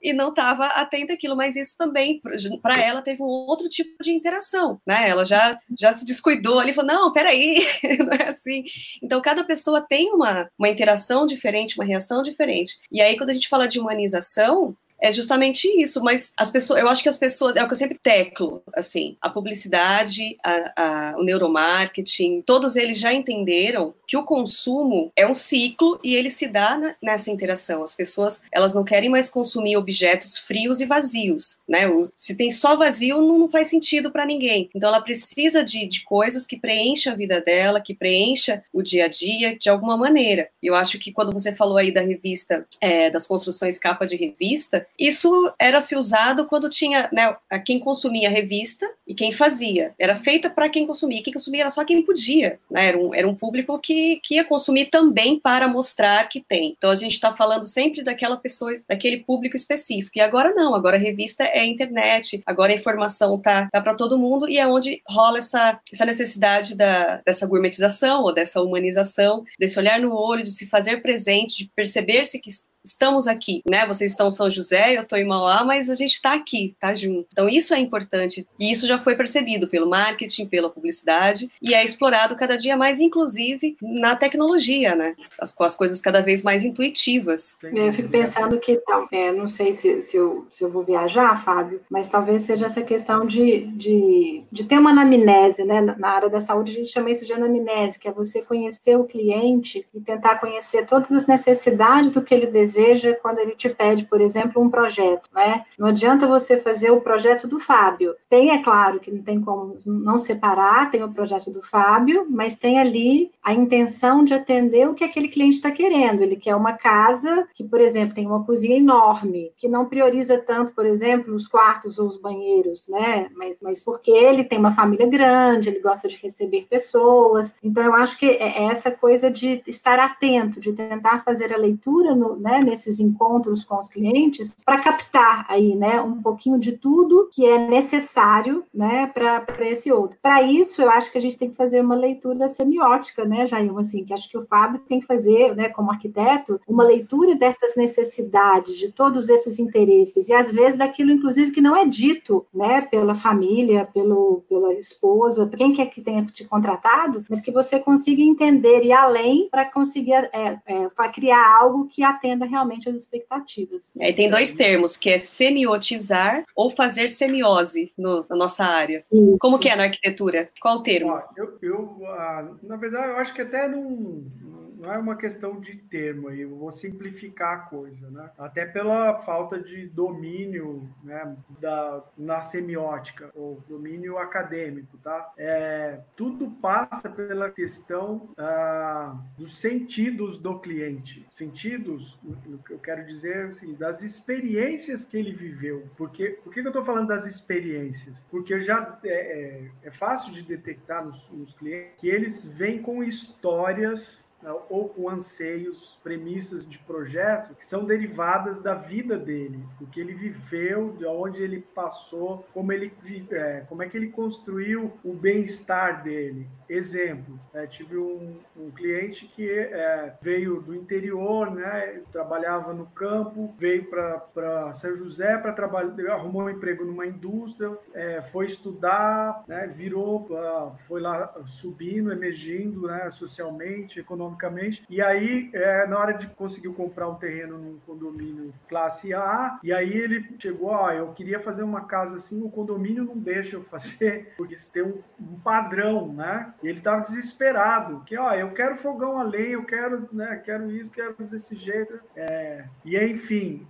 e não estava atenta àquilo, mas isso também, para ela, teve um outro tipo de interação, né? Ela já, já se descuidou ali, falou, não, peraí, não é assim. Então, cada pessoa tem uma, uma interação diferente, uma reação diferente. E aí, quando a gente fala de humanização, é justamente isso, mas as pessoas, eu acho que as pessoas, é o que eu sempre teclo, assim, a publicidade, a, a, o neuromarketing, todos eles já entenderam que o consumo é um ciclo e ele se dá na, nessa interação. As pessoas, elas não querem mais consumir objetos frios e vazios, né? O, se tem só vazio, não, não faz sentido para ninguém. Então ela precisa de, de coisas que preencham a vida dela, que preencha o dia a dia de alguma maneira. Eu acho que quando você falou aí da revista, é, das construções capa de revista, isso era se usado quando tinha, né, quem consumia a revista e quem fazia. Era feita para quem consumia. Quem consumia era só quem podia, né? Era um, era um público que, que ia consumir também para mostrar que tem. Então a gente está falando sempre daquela pessoa, daquele público específico. E agora não, agora a revista é internet, agora a informação tá, tá para todo mundo e é onde rola essa, essa necessidade da, dessa gourmetização ou dessa humanização, desse olhar no olho, de se fazer presente, de perceber-se que estamos aqui, né? Vocês estão em São José, eu estou em Mauá, mas a gente está aqui, tá junto. Então isso é importante e isso já foi percebido pelo marketing, pela publicidade e é explorado cada dia mais, inclusive na tecnologia, né? As, com as coisas cada vez mais intuitivas. É, eu fico pensando que, é, não sei se, se, eu, se eu vou viajar, Fábio, mas talvez seja essa questão de, de, de ter uma anamnese, né? Na área da saúde a gente chama isso de anamnese, que é você conhecer o cliente e tentar conhecer todas as necessidades do que ele deseja deseja quando ele te pede, por exemplo, um projeto, né? Não adianta você fazer o projeto do Fábio. Tem, é claro, que não tem como não separar, tem o projeto do Fábio, mas tem ali a intenção de atender o que aquele cliente está querendo. Ele quer uma casa que, por exemplo, tem uma cozinha enorme, que não prioriza tanto, por exemplo, os quartos ou os banheiros, né? Mas, mas porque ele tem uma família grande, ele gosta de receber pessoas. Então, eu acho que é, é essa coisa de estar atento, de tentar fazer a leitura, no, né? Nesses encontros com os clientes, para captar aí, né, um pouquinho de tudo que é necessário, né, para esse outro. Para isso, eu acho que a gente tem que fazer uma leitura semiótica, né, Jair, assim, que acho que o Fábio tem que fazer, né, como arquiteto, uma leitura dessas necessidades, de todos esses interesses, e às vezes daquilo, inclusive, que não é dito, né, pela família, pelo, pela esposa, quem quer que tenha te contratado, mas que você consiga entender e além para conseguir é, é, criar algo que atenda realmente as expectativas. É, tem dois termos, que é semiotizar ou fazer semiose no, na nossa área. Isso. Como que é na arquitetura? Qual o termo? eu, eu, ah, na verdade, eu acho que até não não é uma questão de termo aí, eu vou simplificar a coisa, né? Até pela falta de domínio, né, da, na semiótica, ou domínio acadêmico, tá? É, tudo passa pela questão ah, dos sentidos do cliente. Sentidos, eu quero dizer assim, das experiências que ele viveu. Porque, por que eu estou falando das experiências? Porque já é, é, é fácil de detectar nos, nos clientes que eles vêm com histórias ou com anseios, premissas de projeto que são derivadas da vida dele, do que ele viveu, de onde ele passou, como ele é, como é que ele construiu o bem-estar dele. Exemplo, é, tive um, um, cliente que é, veio do interior, né, trabalhava no campo, veio para São José para trabalhar, arrumou um emprego numa indústria, é, foi estudar, né, virou, foi lá subindo, emergindo, né, socialmente, economicamente economicamente. E aí, é, na hora de conseguir comprar um terreno num condomínio classe A, e aí ele chegou, ó, eu queria fazer uma casa assim, o condomínio não deixa eu fazer, porque tem um, um padrão, né? E ele estava desesperado, que, ó, eu quero fogão a lenha, eu quero, né, quero isso, quero desse jeito. É, e enfim,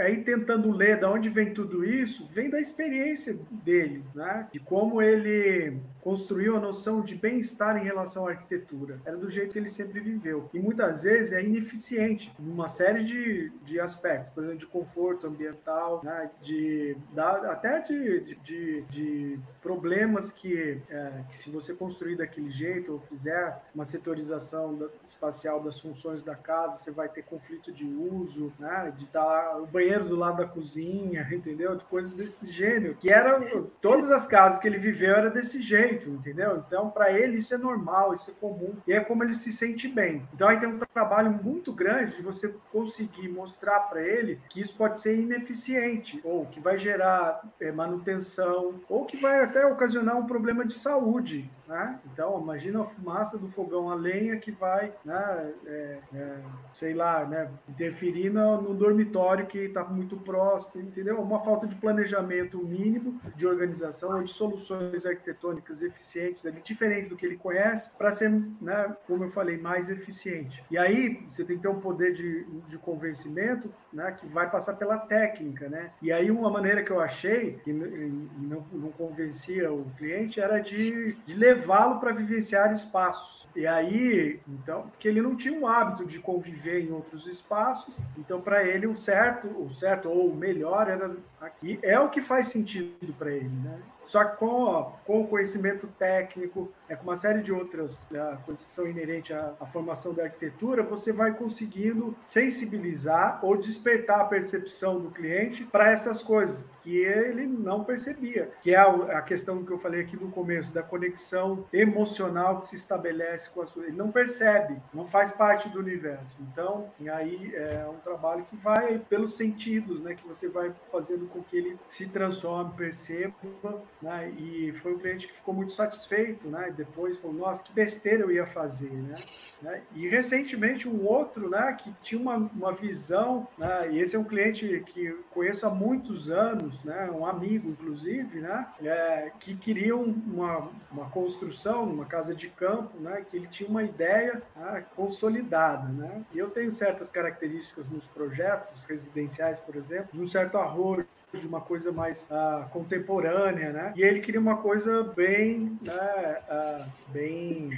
aí tentando ler de onde vem tudo isso, vem da experiência dele, né? De como ele construiu a noção de bem-estar em relação à arquitetura. Era do jeito que ele sempre viveu. E muitas vezes é ineficiente em uma série de, de aspectos, por exemplo, de conforto ambiental, né? de, da, até de, de, de, problemas que, é, que, se você construir daquele jeito ou fizer uma setorização da, espacial das funções da casa, você vai ter conflito de uso, né? de estar o banheiro do lado da cozinha, entendeu? De coisas desse gênero, que era todas as casas que ele viveu era desse jeito jeito, entendeu? Então, para ele, isso é normal, isso é comum, e é como ele se sente bem. Então, aí tem um trabalho muito grande de você conseguir mostrar para ele que isso pode ser ineficiente, ou que vai gerar é, manutenção, ou que vai até ocasionar um problema de saúde, né? Então, imagina a fumaça do fogão a lenha que vai, né, é, é, sei lá, né, interferir no, no dormitório que está muito próximo, entendeu? Uma falta de planejamento mínimo, de organização ou de soluções arquitetônicas eficientes, ali, diferente do que ele conhece, para ser, né, como eu falei, mais eficiente. E aí você tem que ter um poder de, de convencimento né, que vai passar pela técnica. Né? E aí uma maneira que eu achei, que não, não convencia o cliente, era de, de levar levá-lo para vivenciar espaços. E aí, então, porque ele não tinha o hábito de conviver em outros espaços, então para ele o certo, o certo ou o melhor era aqui, é o que faz sentido para ele, né? Só que com, com o conhecimento técnico, é, com uma série de outras né, coisas que são inerentes à, à, formação da arquitetura, você vai conseguindo sensibilizar ou despertar a percepção do cliente para essas coisas que ele não percebia, que é a, a, questão que eu falei aqui no começo, da conexão emocional que se estabelece com a sua. Ele não percebe, não faz parte do universo. Então, aí é um trabalho que vai pelos sentidos, né, que você vai fazendo com que ele se transforme, perceba né? E foi um cliente que ficou muito satisfeito, né? Depois falou, nossa, que besteira eu ia fazer, né? né? E recentemente um outro, né? Que tinha uma, uma visão, né? E esse é um cliente que conheço há muitos anos, né? Um amigo, inclusive, né? É, que queria uma, uma construção, uma casa de campo, né? Que ele tinha uma ideia né? consolidada, né? E eu tenho certas características nos projetos residenciais, por exemplo, de um certo arrojo de uma coisa mais uh, contemporânea, né? E ele queria uma coisa bem, né, uh, bem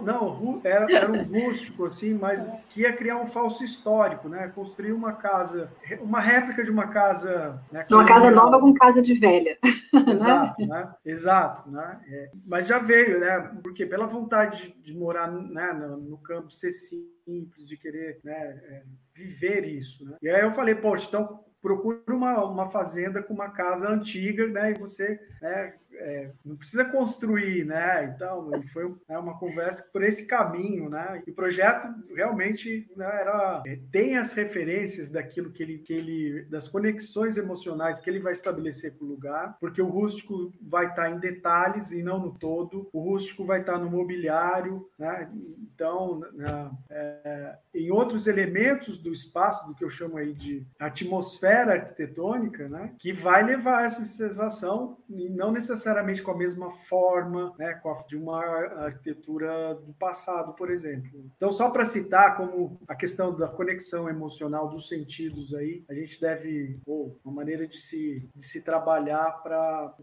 não, era, era um rústico, assim, mas que ia criar um falso histórico, né? Construir uma casa, uma réplica de uma casa. Né, uma casa nova com casa de velha. Né? Exato, né? Exato, né? É, mas já veio, né? Porque pela vontade de, de morar né, no, no campo, ser simples, de querer né, é, viver isso, né? E aí eu falei, poxa, então procura uma, uma fazenda com uma casa antiga, né? E você né, é, não precisa construir, né? Então, foi né, uma conversa por esse caminho, né? E o projeto realmente né, era é, tem as referências daquilo que ele, que ele, das conexões emocionais que ele vai estabelecer com o lugar, porque o rústico vai estar em detalhes e não no todo. O rústico vai estar no mobiliário, né? Então, né, é, em outros elementos do espaço, do que eu chamo aí de atmosfera arquitetônica, né? Que vai levar essa sensação e não necessariamente necessariamente com a mesma forma, né, com a, de uma arquitetura do passado, por exemplo. Então, só para citar como a questão da conexão emocional dos sentidos aí, a gente deve, ou uma maneira de se, de se trabalhar para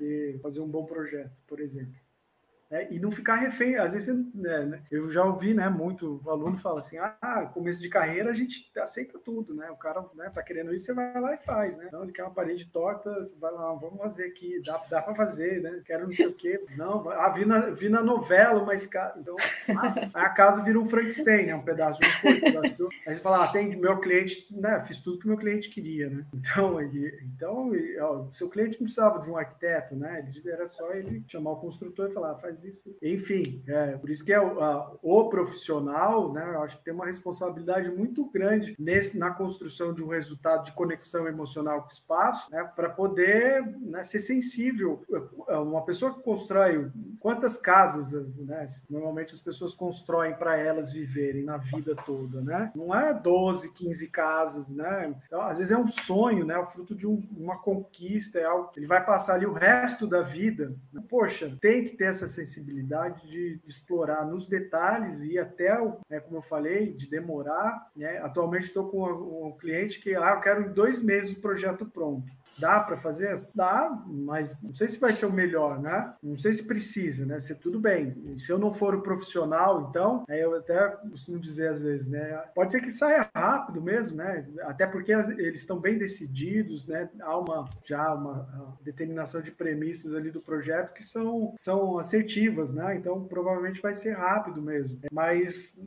fazer um bom projeto, por exemplo né? e não ficar refém. Às vezes, né, né, eu já ouvi né, muito aluno falar assim: ah, começo de carreira a gente aceita tudo, né? O cara né, tá querendo isso, você vai lá e faz, né? Não, ele quer uma parede torta, vai lá, vamos fazer aqui, dá, dá para fazer, né? Quero não sei o quê. Não, ah, vi na, vi na novela, mas então a, a casa vira um Frankenstein, né? Um pedaço de um coisa. Aí você fala, ah, tem meu cliente, né? Fiz tudo que meu cliente queria, né? Então, e, então ó, seu cliente não precisava de um arquiteto, né? Ele, era só ele chamar o construtor e falar, ah, isso. Enfim, é, por isso que é o, a, o profissional, né? Eu acho que tem uma responsabilidade muito grande nesse, na construção de um resultado de conexão emocional com o espaço, né? Para poder né, ser sensível. Uma pessoa que constrói quantas casas, né? Normalmente as pessoas constroem para elas viverem na vida toda, né? Não é 12, 15 casas, né? Então, às vezes é um sonho, né? O fruto de um, uma conquista, é algo que ele vai passar ali o resto da vida. Poxa, tem que ter essa sensibilidade de, de explorar nos detalhes e até, né, como eu falei, de demorar. Né? Atualmente estou com um, um cliente que ah, eu quero em dois meses o projeto pronto. Dá para fazer? Dá, mas não sei se vai ser o melhor, né? Não sei se precisa, né? Se tudo bem. Se eu não for o profissional, então, aí eu até costumo dizer às vezes, né? Pode ser que saia rápido mesmo, né? Até porque eles estão bem decididos, né? Há uma já uma determinação de premissas ali do projeto que são, são assertivas, né? Então, provavelmente vai ser rápido mesmo. Mas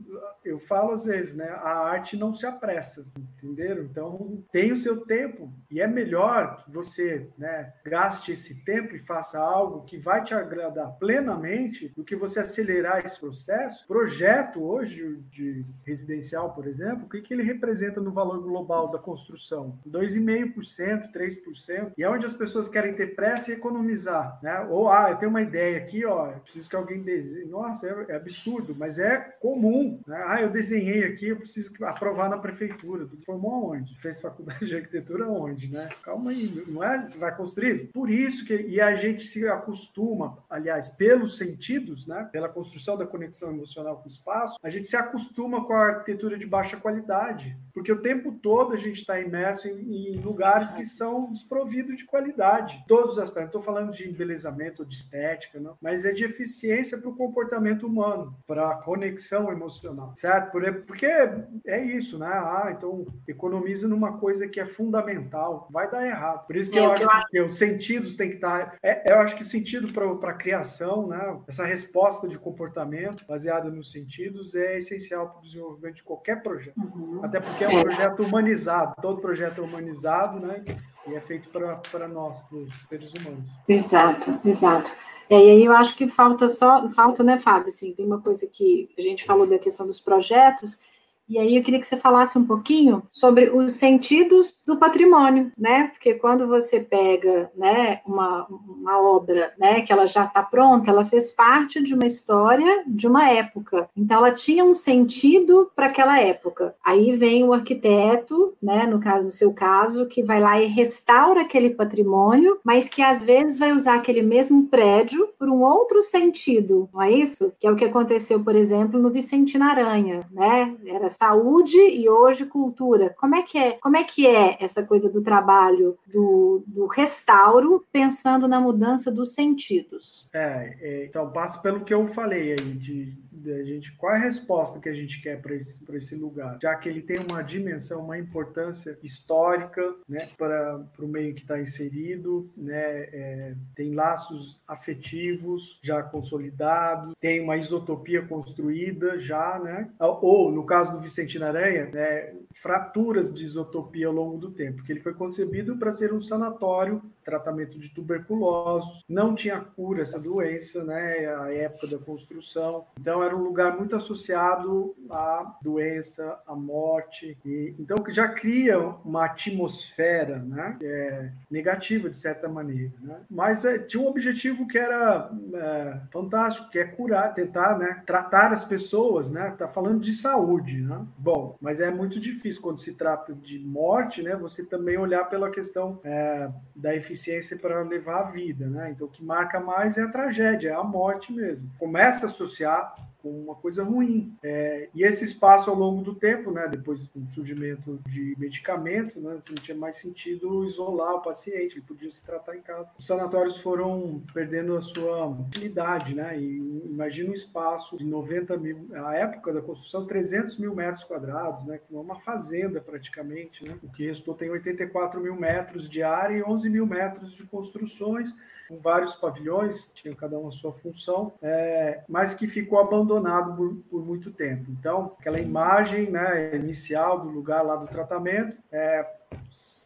eu falo às vezes, né? A arte não se apressa, entenderam? Então, tem o seu tempo e é melhor que você né, gaste esse tempo e faça algo que vai te agradar plenamente do que você acelerar esse processo. Projeto hoje de residencial, por exemplo, o que, que ele representa no valor global da construção? 2,5%, 3%. E é onde as pessoas querem ter pressa e economizar. Né? Ou, ah, eu tenho uma ideia aqui, ó, preciso que alguém desenhe. Nossa, é, é absurdo, mas é comum. Né? Ah, eu desenhei aqui, eu preciso aprovar na prefeitura. Formou aonde? Fez faculdade de arquitetura onde? Né? Calma aí, não é? Você vai construir. Por isso que e a gente se acostuma, aliás, pelos sentidos, né? Pela construção da conexão emocional com o espaço, a gente se acostuma com a arquitetura de baixa qualidade, porque o tempo todo a gente está imerso em, em, lugares que são desprovidos de qualidade. Todos os aspectos. Não estou falando de embelezamento ou de estética, não, mas é de eficiência para o comportamento humano, para a conexão emocional, certo? Porque é isso, né? Ah, então economiza numa coisa que é fundamental, vai dar errado. Por isso que é, eu, acho que, que os sentidos têm que estar. É, eu acho que o sentido para a criação, né, essa resposta de comportamento baseada nos sentidos é essencial para o desenvolvimento de qualquer projeto. Uhum. Até porque é um é. projeto humanizado. Todo projeto é humanizado, né? E é feito para nós, para os seres humanos. Exato, exato. É, e aí eu acho que falta só, falta, né, Fábio? Assim, tem uma coisa que a gente falou da questão dos projetos, e aí eu queria que você falasse um pouquinho sobre os sentidos do patrimônio, né? Porque quando você pega, né, uma, uma obra, né, que ela já está pronta, ela fez parte de uma história de uma época. Então ela tinha um sentido para aquela época. Aí vem o arquiteto, né, no caso, no seu caso, que vai lá e restaura aquele patrimônio, mas que às vezes vai usar aquele mesmo prédio por um outro sentido, não é isso? Que é o que aconteceu, por exemplo, no Vicentina Aranha, né? Era saúde e hoje cultura. Como é que é, como é, que é essa coisa do trabalho do, do restauro, pensando na mudança dos sentidos? É, é então passa pelo que eu falei aí, de, de, gente, qual é a resposta que a gente quer para esse, esse lugar, já que ele tem uma dimensão, uma importância histórica né, para o meio que está inserido, né, é, tem laços afetivos já consolidados, tem uma isotopia construída já, né, ou no caso do Vicentina Aranha, né, fraturas de isotopia ao longo do tempo, porque ele foi concebido para ser um sanatório, tratamento de tuberculosos, não tinha cura essa doença, né, a época da construção, então era um lugar muito associado à doença, à morte, e, então já cria uma atmosfera, né, é, negativa de certa maneira, né, mas é, tinha um objetivo que era é, fantástico, que é curar, tentar, né, tratar as pessoas, né, tá falando de saúde, né? Bom, mas é muito difícil quando se trata de morte, né? Você também olhar pela questão é, da eficiência eficiência para levar a vida, né? Então, o que marca mais é a tragédia, é a morte mesmo. Começa a associar com uma coisa ruim. É, e esse espaço ao longo do tempo, né, depois do surgimento de medicamento, né, não tinha mais sentido isolar o paciente, ele podia se tratar em casa. Os sanatórios foram perdendo a sua utilidade, né, e imagina um espaço de 90 mil, a época da construção, 300 mil metros quadrados, né, que é uma fazenda praticamente, né, o que restou tem 84 mil metros de área e 11 mil metros de construções, com vários pavilhões, tinha cada uma a sua função, é, mas que ficou abandonado por, por, muito tempo. Então, aquela imagem né, inicial do lugar lá do tratamento, é,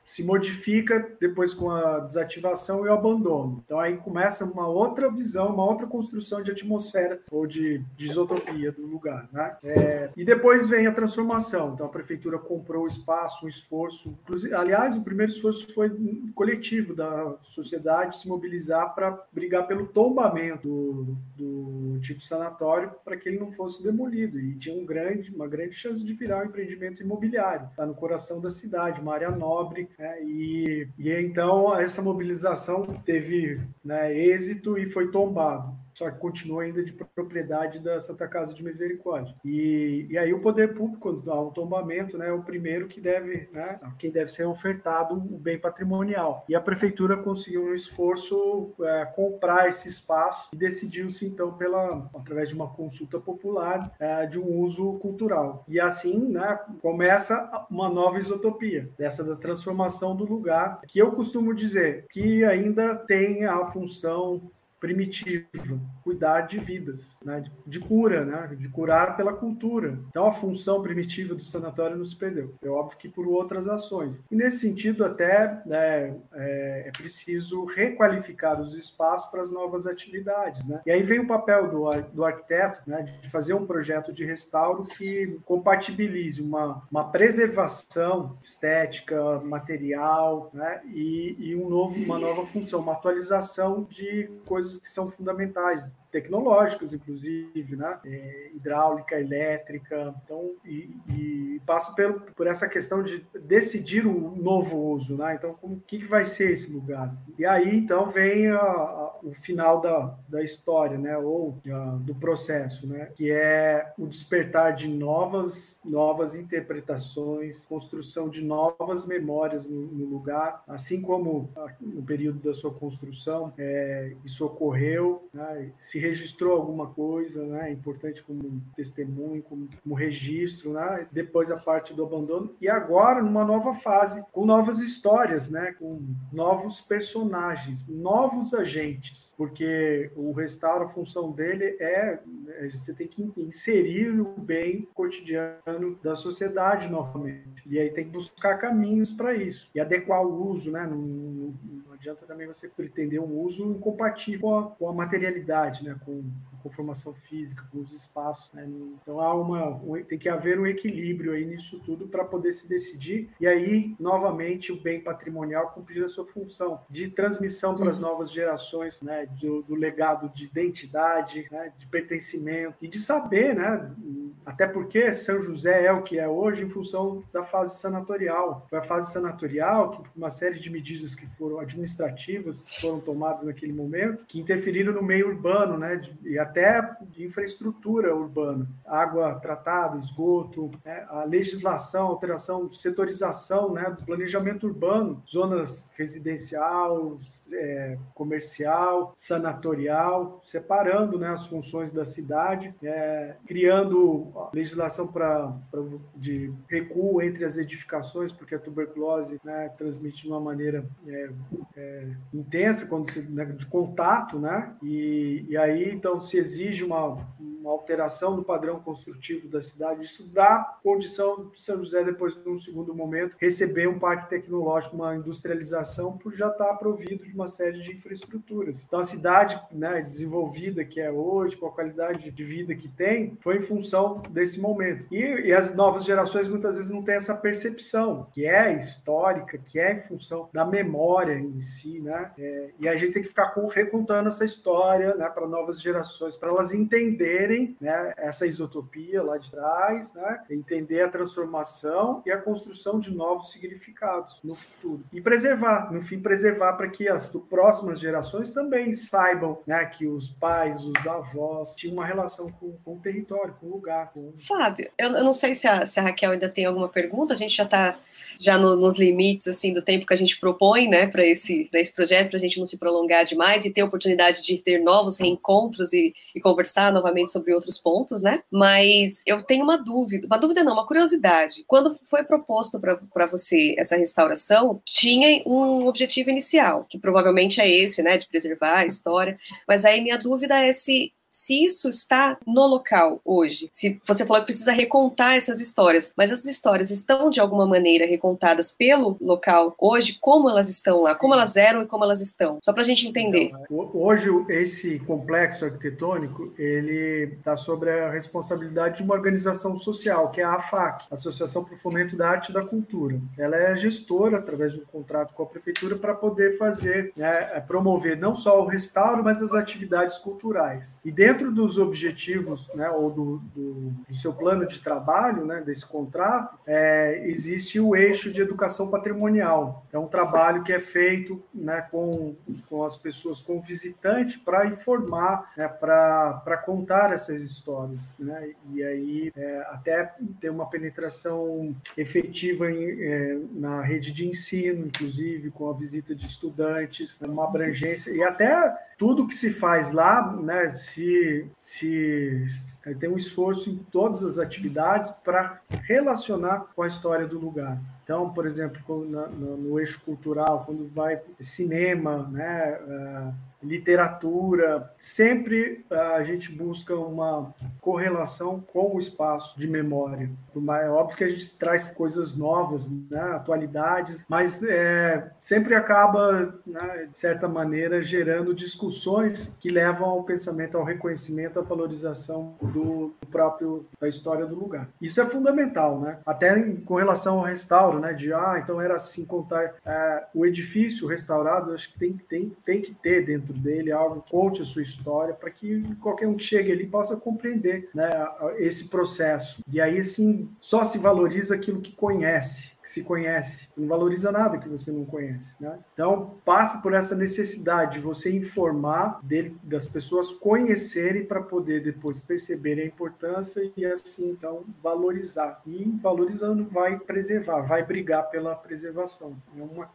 se modifica depois com a desativação e o abandono. Então aí começa uma outra visão, uma outra construção de atmosfera ou de, de isotopia do lugar, né? É, e depois vem a transformação. Então a prefeitura comprou o espaço, um esforço, aliás, o primeiro esforço foi coletivo da sociedade se mobilizar para brigar pelo tombamento do, do antigo sanatório para que ele não fosse demolido e tinha um grande, uma grande chance de virar um empreendimento imobiliário. Está no coração da cidade, uma área nobre né? E, e então essa mobilização teve né, êxito e foi tombado só que continua ainda de propriedade da Santa Casa de Misericórdia. E, e aí o poder público, quando dá um tombamento, né, é o primeiro que deve, né, quem deve ser ofertado o bem patrimonial. E a prefeitura conseguiu um esforço é, comprar esse espaço e decidiu-se então pela através de uma consulta popular é, de um uso cultural. E assim, né, começa uma nova isotopia dessa da transformação do lugar, que eu costumo dizer que ainda tem a função primitiva, cuidar de vidas, né? de, cura, né? de curar pela cultura. Então a função primitiva do sanatório não se perdeu. É óbvio que por outras ações. E nesse sentido até né, é, é, preciso requalificar os espaços para as novas atividades. Né? E aí vem o papel do, do arquiteto né, de fazer um projeto de restauro que compatibilize uma, uma preservação estética, material né, e, e um novo, uma nova função, uma atualização de coisas que são fundamentais tecnológicas, inclusive, né? É, hidráulica, elétrica, então e, e passa pelo, por essa questão de decidir um novo uso, né? Então, como que, que vai ser esse lugar? E aí, então, vem a, a, o final da, da história, né? Ou a, do processo, né? Que é o despertar de novas novas interpretações, construção de novas memórias no, no lugar, assim como no período da sua construção é, isso ocorreu, né? se registrou alguma coisa, né? É importante como testemunho, como, como registro, né? Depois a parte do abandono e agora numa nova fase com novas histórias, né? Com novos personagens, novos agentes, porque o restauro, a função dele é, é você tem que inserir o bem cotidiano da sociedade novamente e aí tem que buscar caminhos para isso e adequar o uso, né? Não adianta também você pretender um uso incompatível com a, com a materialidade, né? com, com formação física, com os espaços. Né? Então há uma, tem que haver um equilíbrio aí nisso tudo para poder se decidir e aí novamente o bem patrimonial cumprir a sua função de transmissão para as uhum. novas gerações, né, do, do legado de identidade, né, de pertencimento e de saber, né, até porque São José é o que é hoje em função da fase sanatorial. Foi a fase sanatorial que uma série de medidas que foram administrativas que foram tomadas naquele momento que interferiram no meio urbano, né, de, e até infraestrutura urbana, água tratada, esgoto, né, a legislação, alteração, setorização, né, do planejamento urbano, zonas residencial, é, comercial, sanatorial, separando, né, as funções da cidade, é, criando legislação para de recuo entre as edificações, porque a tuberculose né, transmite de uma maneira é, é intensa quando se, né, de contato, né, e, e aí então se exige uma, uma alteração no padrão construtivo da cidade. Isso dá condição de São José, depois, num segundo momento, receber um parque tecnológico, uma industrialização, por já estar provido de uma série de infraestruturas. Então a cidade né, desenvolvida que é hoje, com a qualidade de vida que tem, foi em função desse momento. E, e, as novas gerações muitas vezes não têm essa percepção, que é histórica, que é em função da memória em si, né? É, e a gente tem que ficar com, recontando essa história né, para novas gerações, para elas entenderem né, essa isotopia lá de trás, né? entender a transformação e a construção de novos significados no futuro. E preservar, no fim, preservar para que as próximas gerações também saibam né, que os pais, os avós tinham uma relação com, com o território, com o lugar. Com... Fábio, eu, eu não sei se a, se a, Raquel ainda tem alguma pergunta, a gente já está já no, nos limites assim do tempo que a gente propõe né, para esse, esse projeto, para a gente não se prolongar demais e ter oportunidade de ter novos reencontros e, e conversar novamente sobre outros pontos, né? Mas eu tenho uma dúvida, uma dúvida não, uma curiosidade. Quando foi proposto para você essa restauração, tinha um objetivo inicial, que provavelmente é esse, né, de preservar a história, mas aí minha dúvida é se se isso está no local hoje. Se você falou que precisa recontar essas histórias, mas essas histórias estão de alguma maneira recontadas pelo local hoje, como elas estão lá, como elas eram e como elas estão, só para a gente entender. Então, hoje esse complexo arquitetônico ele está sobre a responsabilidade de uma organização social, que é a AFAC, Associação para o Fomento da Arte e da Cultura. Ela é gestora através de um contrato com a prefeitura para poder fazer, né, promover não só o restauro, mas as atividades culturais. E dentro dos objetivos, né, ou do, do, do, seu plano de trabalho, né, desse contrato, é, existe o eixo de educação patrimonial. É um trabalho que é feito né, com, com as pessoas, com o visitante, para informar, né, para contar essas histórias. Né, e aí, é, até ter uma penetração efetiva em, é, na rede de ensino, inclusive, com a visita de estudantes, uma abrangência, e até tudo que se faz lá, né, se, se tem um esforço em todas as atividades para relacionar com a história do lugar. Então, por exemplo, no, no eixo cultural, quando vai cinema, né, uh, literatura, sempre uh, a gente busca uma correlação com o espaço de memória. É óbvio que a gente traz coisas novas, né, atualidades, mas é, sempre acaba, né, de certa maneira, gerando discussões que levam ao pensamento, ao reconhecimento, à valorização do, do próprio da história do lugar. Isso é fundamental, né? Até em, com relação ao restauro, né? De ah, então era assim contar é, o edifício restaurado, acho que tem, tem, tem que ter dentro dele algo conte a sua história para que qualquer um que chegue ali possa compreender, né? Esse processo. E aí, assim, só se valoriza aquilo que conhece que se conhece, não valoriza nada que você não conhece, né? Então, passa por essa necessidade de você informar dele, das pessoas conhecerem para poder depois perceber a importância e assim, então, valorizar. E valorizando vai preservar, vai brigar pela preservação. É uma,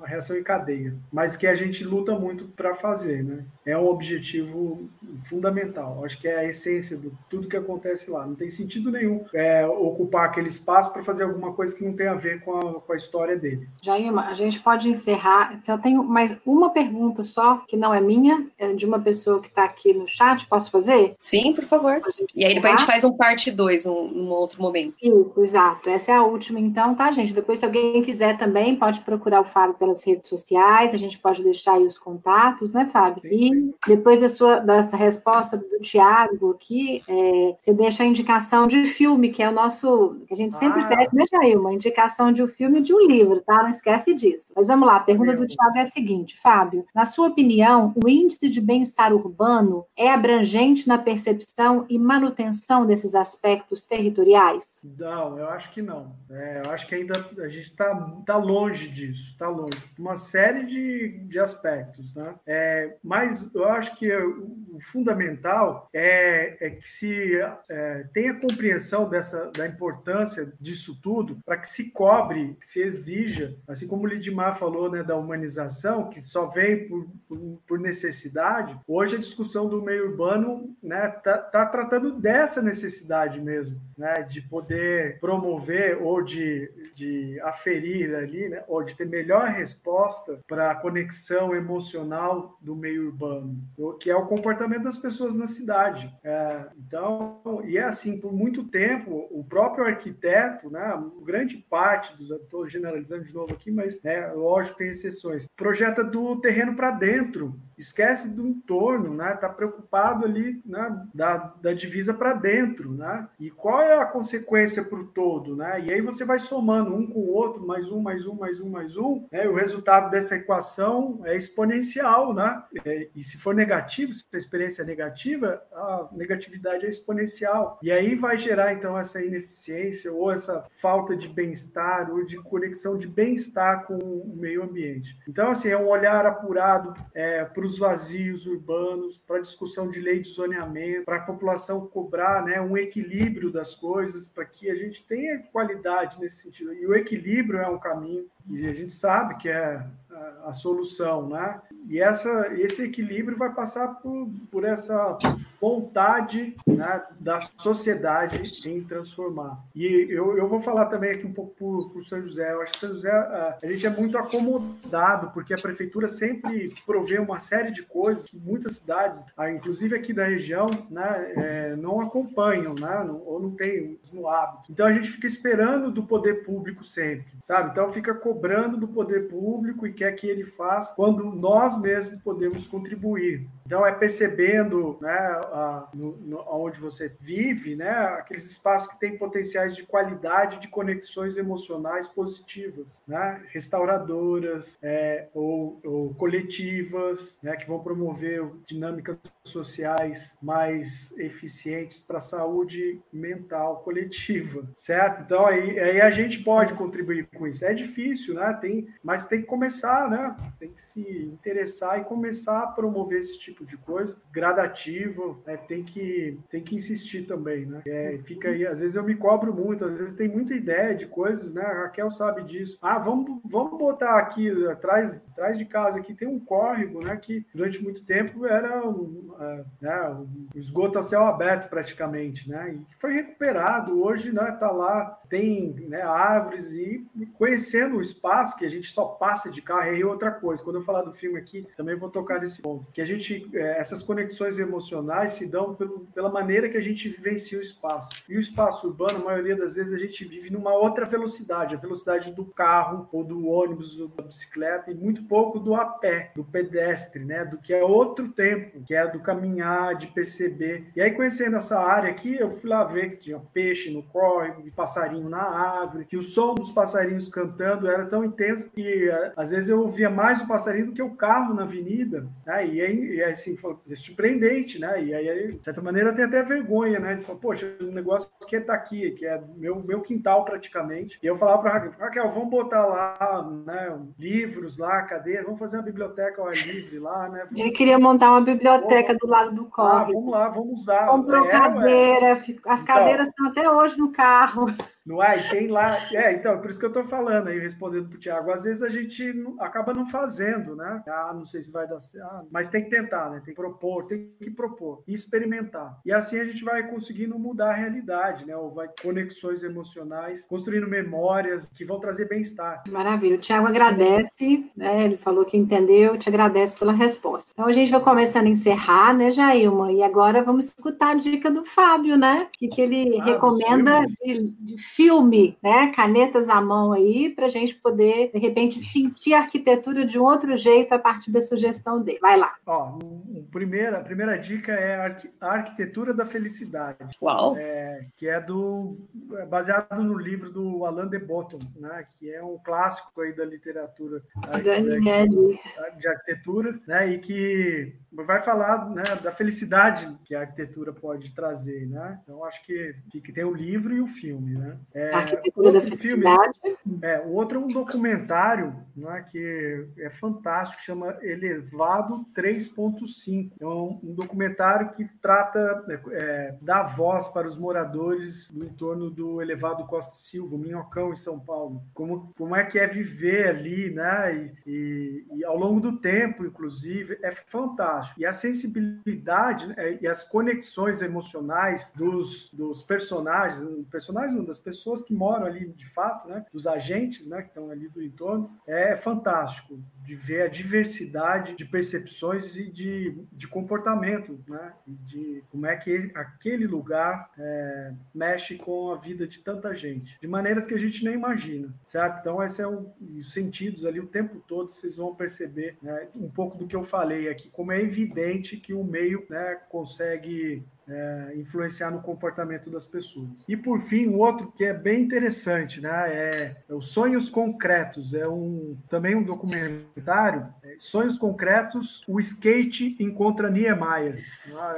uma reação em cadeia, mas que a gente luta muito para fazer, né? É um objetivo fundamental. Acho que é a essência de tudo que acontece lá. Não tem sentido nenhum é, ocupar aquele espaço para fazer alguma coisa que não tem a ver com a, com a história dele. Jaima, a gente pode encerrar. Se eu tenho mais uma pergunta só, que não é minha, é de uma pessoa que está aqui no chat, posso fazer? Sim, por favor. E aí depois a gente faz um parte 2, um, um outro momento. Isso, exato. Essa é a última, então, tá, gente? Depois, se alguém quiser também, pode procurar o Fábio pelas redes sociais, a gente pode deixar aí os contatos, né, Fábio? E depois da sua dessa resposta do Tiago aqui, é, você deixa a indicação de filme, que é o nosso, que a gente sempre ah. pede, né, Jair? Uma indicação de um filme e de um livro, tá? Não esquece disso. Mas vamos lá, a pergunta do Tiago é a seguinte, Fábio, na sua opinião, o índice de bem-estar urbano é abrangente na percepção e manutenção desses aspectos territoriais? Não, eu acho que não. É, eu acho que ainda a gente está tá longe disso, está longe. Uma série de, de aspectos, né? É, mas eu acho que o fundamental é, é que se é, tenha compreensão dessa, da importância disso tudo para que se cobre, que se exija, assim como o Lidmar falou né, da humanização, que só vem por, por, por necessidade, hoje a discussão do meio urbano está né, tá, tá tratando dessa necessidade mesmo, né, de poder promover ou de, de aferir ali, né, ou de ter melhor resposta para a conexão emocional do meio urbano, que é o comportamento das pessoas na cidade. É, então, e é assim, por muito tempo, o próprio arquiteto, né, grande parte dos, estou generalizando de novo aqui, mas né, lógico tem exceções, projeta do terreno para dentro, esquece do entorno, né? Está preocupado ali né, da, da divisa para dentro, né? E qual é a consequência para o todo, né? E aí você vai somando um com o outro, mais um, mais um, mais um, mais um, né? E o resultado dessa equação é exponencial, né? É, e se for negativo, se a experiência é negativa, a negatividade é exponencial. E aí vai gerar então essa ineficiência ou essa falta de bem-estar ou de conexão de bem-estar com o meio ambiente. Então, assim, é um olhar apurado é, para os vazios urbanos, para discussão de lei de zoneamento, para a população cobrar né, um equilíbrio das coisas, para que a gente tenha qualidade nesse sentido. E o equilíbrio é um caminho que a gente sabe que é a, a solução, né? E essa, esse equilíbrio vai passar por, por essa vontade né, da sociedade em transformar. E eu, eu vou falar também aqui um pouco por, por São José. Eu acho que São José, a, a gente é muito acomodado, porque a prefeitura sempre provê uma série de coisas que muitas cidades, inclusive aqui da região, né, é, não acompanham, né, não, ou não tem no hábito. Então a gente fica esperando do poder público sempre, sabe? Então fica cobrando do poder público e quer que ele faça quando nós mesmos podemos contribuir. Então é percebendo, né, a, no, no, onde você vive, né, aqueles espaços que têm potenciais de qualidade, de conexões emocionais positivas, né, restauradoras é, ou, ou, coletivas, né, que vão promover dinâmicas sociais mais eficientes para a saúde mental coletiva, certo? Então aí, aí a gente pode contribuir com isso. É difícil, né? Tem, mas tem que começar, né? Tem que se interessar e começar a promover esse tipo de coisa, gradativo, né? tem, que, tem que insistir também, né? É, fica aí, às vezes eu me cobro muito, às vezes tem muita ideia de coisas, né? A Raquel sabe disso. Ah, vamos, vamos botar aqui atrás, atrás de casa aqui tem um córrego, né? Que durante muito tempo era um, uh, né, um esgoto a céu aberto praticamente, né? E foi recuperado, hoje, né? Tá lá, tem né, árvores e conhecendo o espaço que a gente só passa de carro, é outra coisa. Quando eu falar do filme aqui, também vou tocar nesse ponto. Que a gente, é, essas conexões emocionais se dão pelo, pela maneira que a gente vivencia o espaço. E o espaço urbano, a maioria das vezes, a gente vive numa outra velocidade, a velocidade do carro, ou do ônibus, ou da bicicleta, e muito pouco do a pé, do pedestre, né? Do que é outro tempo, que é do caminhar, de perceber. E aí, conhecendo essa área aqui, eu fui lá ver que tinha peixe no córrego, passarinho na árvore, que o som dos passarinhos cantando era tão intenso que é, às vezes eu ouvia mais o passarinho do que o carro na avenida, né? E aí, e assim, foi surpreendente, né? E aí, de certa maneira, tem até vergonha, né? De falar, poxa, o negócio que é tá aqui, que é meu, meu quintal praticamente. E eu falava para Raquel, Raquel, vamos botar lá, né, livros lá, cadeira, vamos fazer uma biblioteca ao ar livre lá, né? Vamos... Ele queria montar uma biblioteca do lado do córrego. Ah, vamos lá, vamos usar. Comprou é, cadeira, as então, cadeiras estão até hoje no carro. Não é? E tem lá. É, então, por isso que eu estou falando aí, respondendo para o Tiago. Às vezes a gente acaba não fazendo, né? Ah, não sei se vai dar certo. Ah, mas tem que tentar, né? Tem que propor, tem que propor e experimentar. E assim a gente vai conseguindo mudar a realidade, né? Ou vai conexões emocionais, construindo memórias que vão trazer bem-estar. Maravilha. O Tiago agradece, né? Ele falou que entendeu, te agradece pela resposta. Então a gente vai começando a encerrar, né, Jailma? E agora vamos escutar a dica do Fábio, né? O que, que ele ah, recomenda de, de filme, né? Canetas à mão aí, para a gente poder, de repente, sentir a arquitetura de um outro jeito a partir da sugestão dele. Vai lá. Ó, um, primeira, a primeira dica é a arquitetura da felicidade. Uau! É, que é do é baseado no livro do Alain de Botton, né? Que é um clássico aí da literatura de, de arquitetura, né? E que vai falar né, da felicidade que a arquitetura pode trazer, né? Então acho que, que tem o livro e o filme, né? É, arquitetura da felicidade. Filme, é, o outro é um documentário, né, que é fantástico, chama Elevado 3.5 5. É um, um documentário que trata, é, é, dá voz para os moradores do entorno do elevado Costa Silva, Minhocão, em São Paulo. Como, como é que é viver ali, né? E, e, e ao longo do tempo, inclusive, é fantástico. E a sensibilidade né, e as conexões emocionais dos, dos personagens, personagens não, das pessoas que moram ali de fato, né? Dos agentes, né? Que estão ali do entorno, é fantástico de ver a diversidade de percepções e de, de comportamento, né? De como é que aquele lugar é, mexe com a vida de tanta gente, de maneiras que a gente nem imagina, certo? Então, esse é o, os sentidos ali o tempo todo, vocês vão perceber né, um pouco do que eu falei aqui, como é evidente que o meio né, consegue é, influenciar no comportamento das pessoas. E por fim, o outro que é bem interessante, né, é, é os Sonhos Concretos, é um também um documentário, é, Sonhos Concretos, o skate encontra Niemeyer. Ah,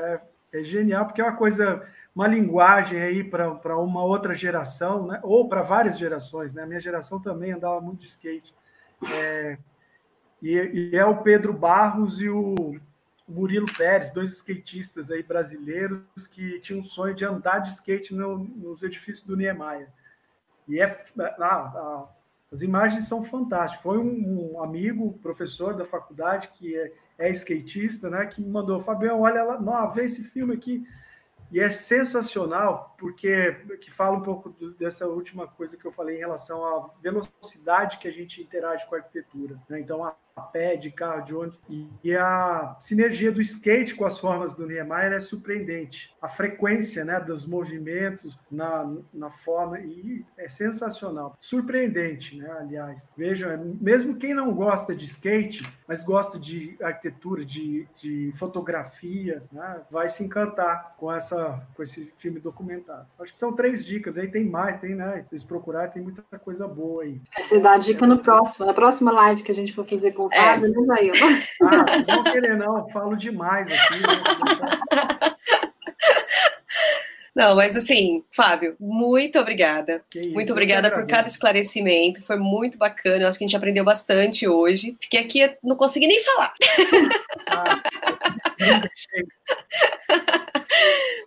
é, é genial porque é uma coisa uma linguagem aí para uma outra geração, né? ou para várias gerações. Né? A minha geração também andava muito de skate. É, e, e, é o Pedro Barros e o Murilo Pérez, dois skatistas aí brasileiros que tinham um sonho de andar de skate no, nos edifícios do Niemeyer. E é, ah, as imagens são fantásticas. Foi um, um, amigo, professor da faculdade, que é, é skatista, né, que me mandou, Fabião, olha lá, não, vê esse filme aqui e é sensacional, porque que fala um pouco dessa última coisa que eu falei em relação à velocidade que a gente interage com a arquitetura. Né? Então, a a pé, de carro, de ônibus. E, a sinergia do skate com as formas do Niemeyer é surpreendente. A frequência né, dos movimentos na, na forma e é sensacional. Surpreendente, né, aliás. Vejam, é, mesmo quem não gosta de skate, mas gosta de arquitetura, de, de fotografia, né, vai se encantar com, essa, com esse filme documentário. Acho que são três dicas. Aí tem mais, tem, né? Se vocês procurarem, tem muita coisa boa aí. Você dá a dica no próximo, na próxima live que a gente for fazer com com é. né, Jair? Ah, não querer não, falo demais aqui. Né? Não, mas assim, Fábio, muito obrigada. Muito obrigada por cada esclarecimento. Foi muito bacana. Eu acho que a gente aprendeu bastante hoje. Fiquei aqui, não consegui nem falar. Ah,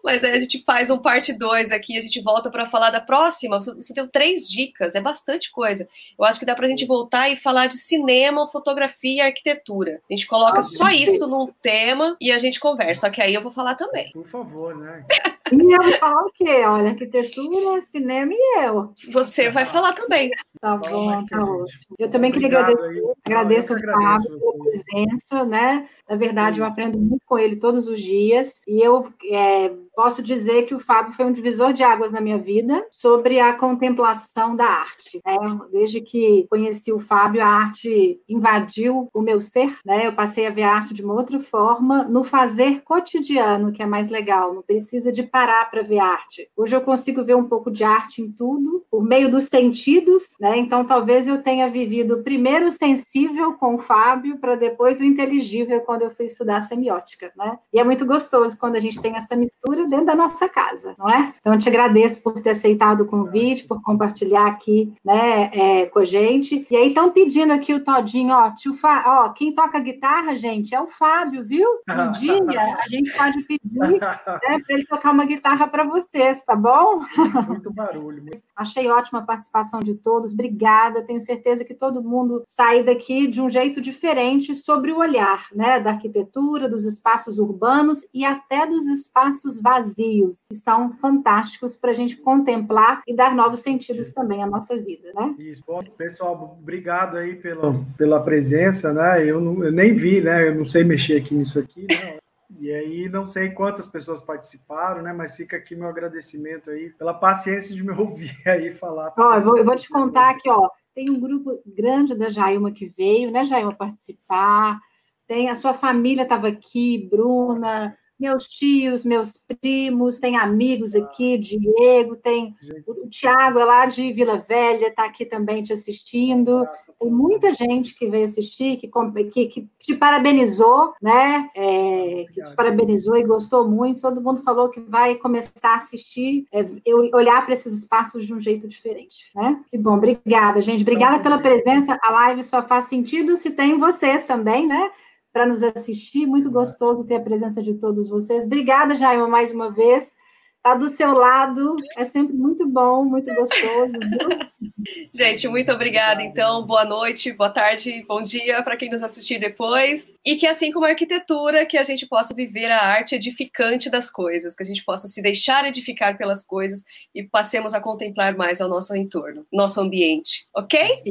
Mas aí a gente faz um parte 2 aqui, a gente volta para falar da próxima. Você tem três dicas, é bastante coisa. Eu acho que dá para a gente voltar e falar de cinema, fotografia e arquitetura. A gente coloca ah, só isso num tema e a gente conversa. Só que aí eu vou falar também. Por favor, né? E eu vou falar o quê? Olha, arquitetura, cinema e eu. Você vai falar também. Tá bom, tá ótimo. Eu também queria agradecer, agradeço o Fábio pela presença, né? Na verdade, eu aprendo muito com ele todos os dias e eu é, posso dizer que o Fábio foi um divisor de águas na minha vida sobre a contemplação da arte. Né? Desde que conheci o Fábio, a arte invadiu o meu ser, né? Eu passei a ver a arte de uma outra forma, no fazer cotidiano, que é mais legal, não precisa de parar para ver arte. Hoje eu consigo ver um pouco de arte em tudo, por meio dos sentidos, né? Então talvez eu tenha vivido primeiro o sensível com o Fábio, para depois o inteligível quando eu fui estudar semiótica, né? E é muito gostoso quando a gente tem essa mistura dentro da nossa casa, não é? Então, eu te agradeço por ter aceitado o convite, por compartilhar aqui, né, é, com a gente. E aí, estão pedindo aqui o Todinho, ó, tio Fá, ó, quem toca guitarra, gente, é o Fábio, viu? Um dia a gente pode pedir né, para ele tocar uma guitarra para vocês, tá bom? Muito barulho. Achei ótima a participação de todos, obrigada. Eu tenho certeza que todo mundo sai daqui de um jeito diferente sobre o olhar, né, da arquitetura, dos espaços urbanos e até dos espaços vazios que são fantásticos para a gente contemplar e dar novos sentidos também à nossa vida, né? Isso. Bom, pessoal, obrigado aí pela, pela presença, né? Eu, não, eu nem vi, né? Eu não sei mexer aqui nisso aqui, né? E aí não sei quantas pessoas participaram, né? Mas fica aqui meu agradecimento aí pela paciência de me ouvir aí falar. Ó, eu vou, eu vou te contar aqui, ó. Tem um grupo grande da Jailma que veio, né, Jailma, participar. Tem a sua família estava aqui, Bruna, meus tios, meus primos, tem amigos aqui, Diego, tem o Tiago é lá de Vila Velha, está aqui também te assistindo. Tem muita gente que veio assistir, que, que, que te parabenizou, né? É, que te parabenizou e gostou muito. Todo mundo falou que vai começar a assistir, é, olhar para esses espaços de um jeito diferente, né? Que bom, obrigada, gente. Obrigada pela presença. A live só faz sentido se tem vocês também, né? Para nos assistir. Muito gostoso ter a presença de todos vocês. Obrigada, Jaima, mais uma vez. Tá do seu lado, é sempre muito bom, muito gostoso. Viu? Gente, muito obrigada. Então, boa noite, boa tarde, bom dia para quem nos assistir depois. E que, assim como a arquitetura, que a gente possa viver a arte edificante das coisas, que a gente possa se deixar edificar pelas coisas e passemos a contemplar mais ao nosso entorno, nosso ambiente, ok?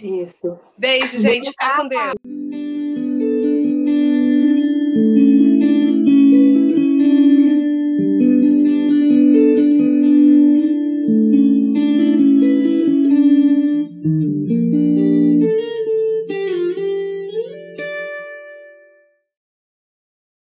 Isso. Beijo, gente. Ficar com Deus.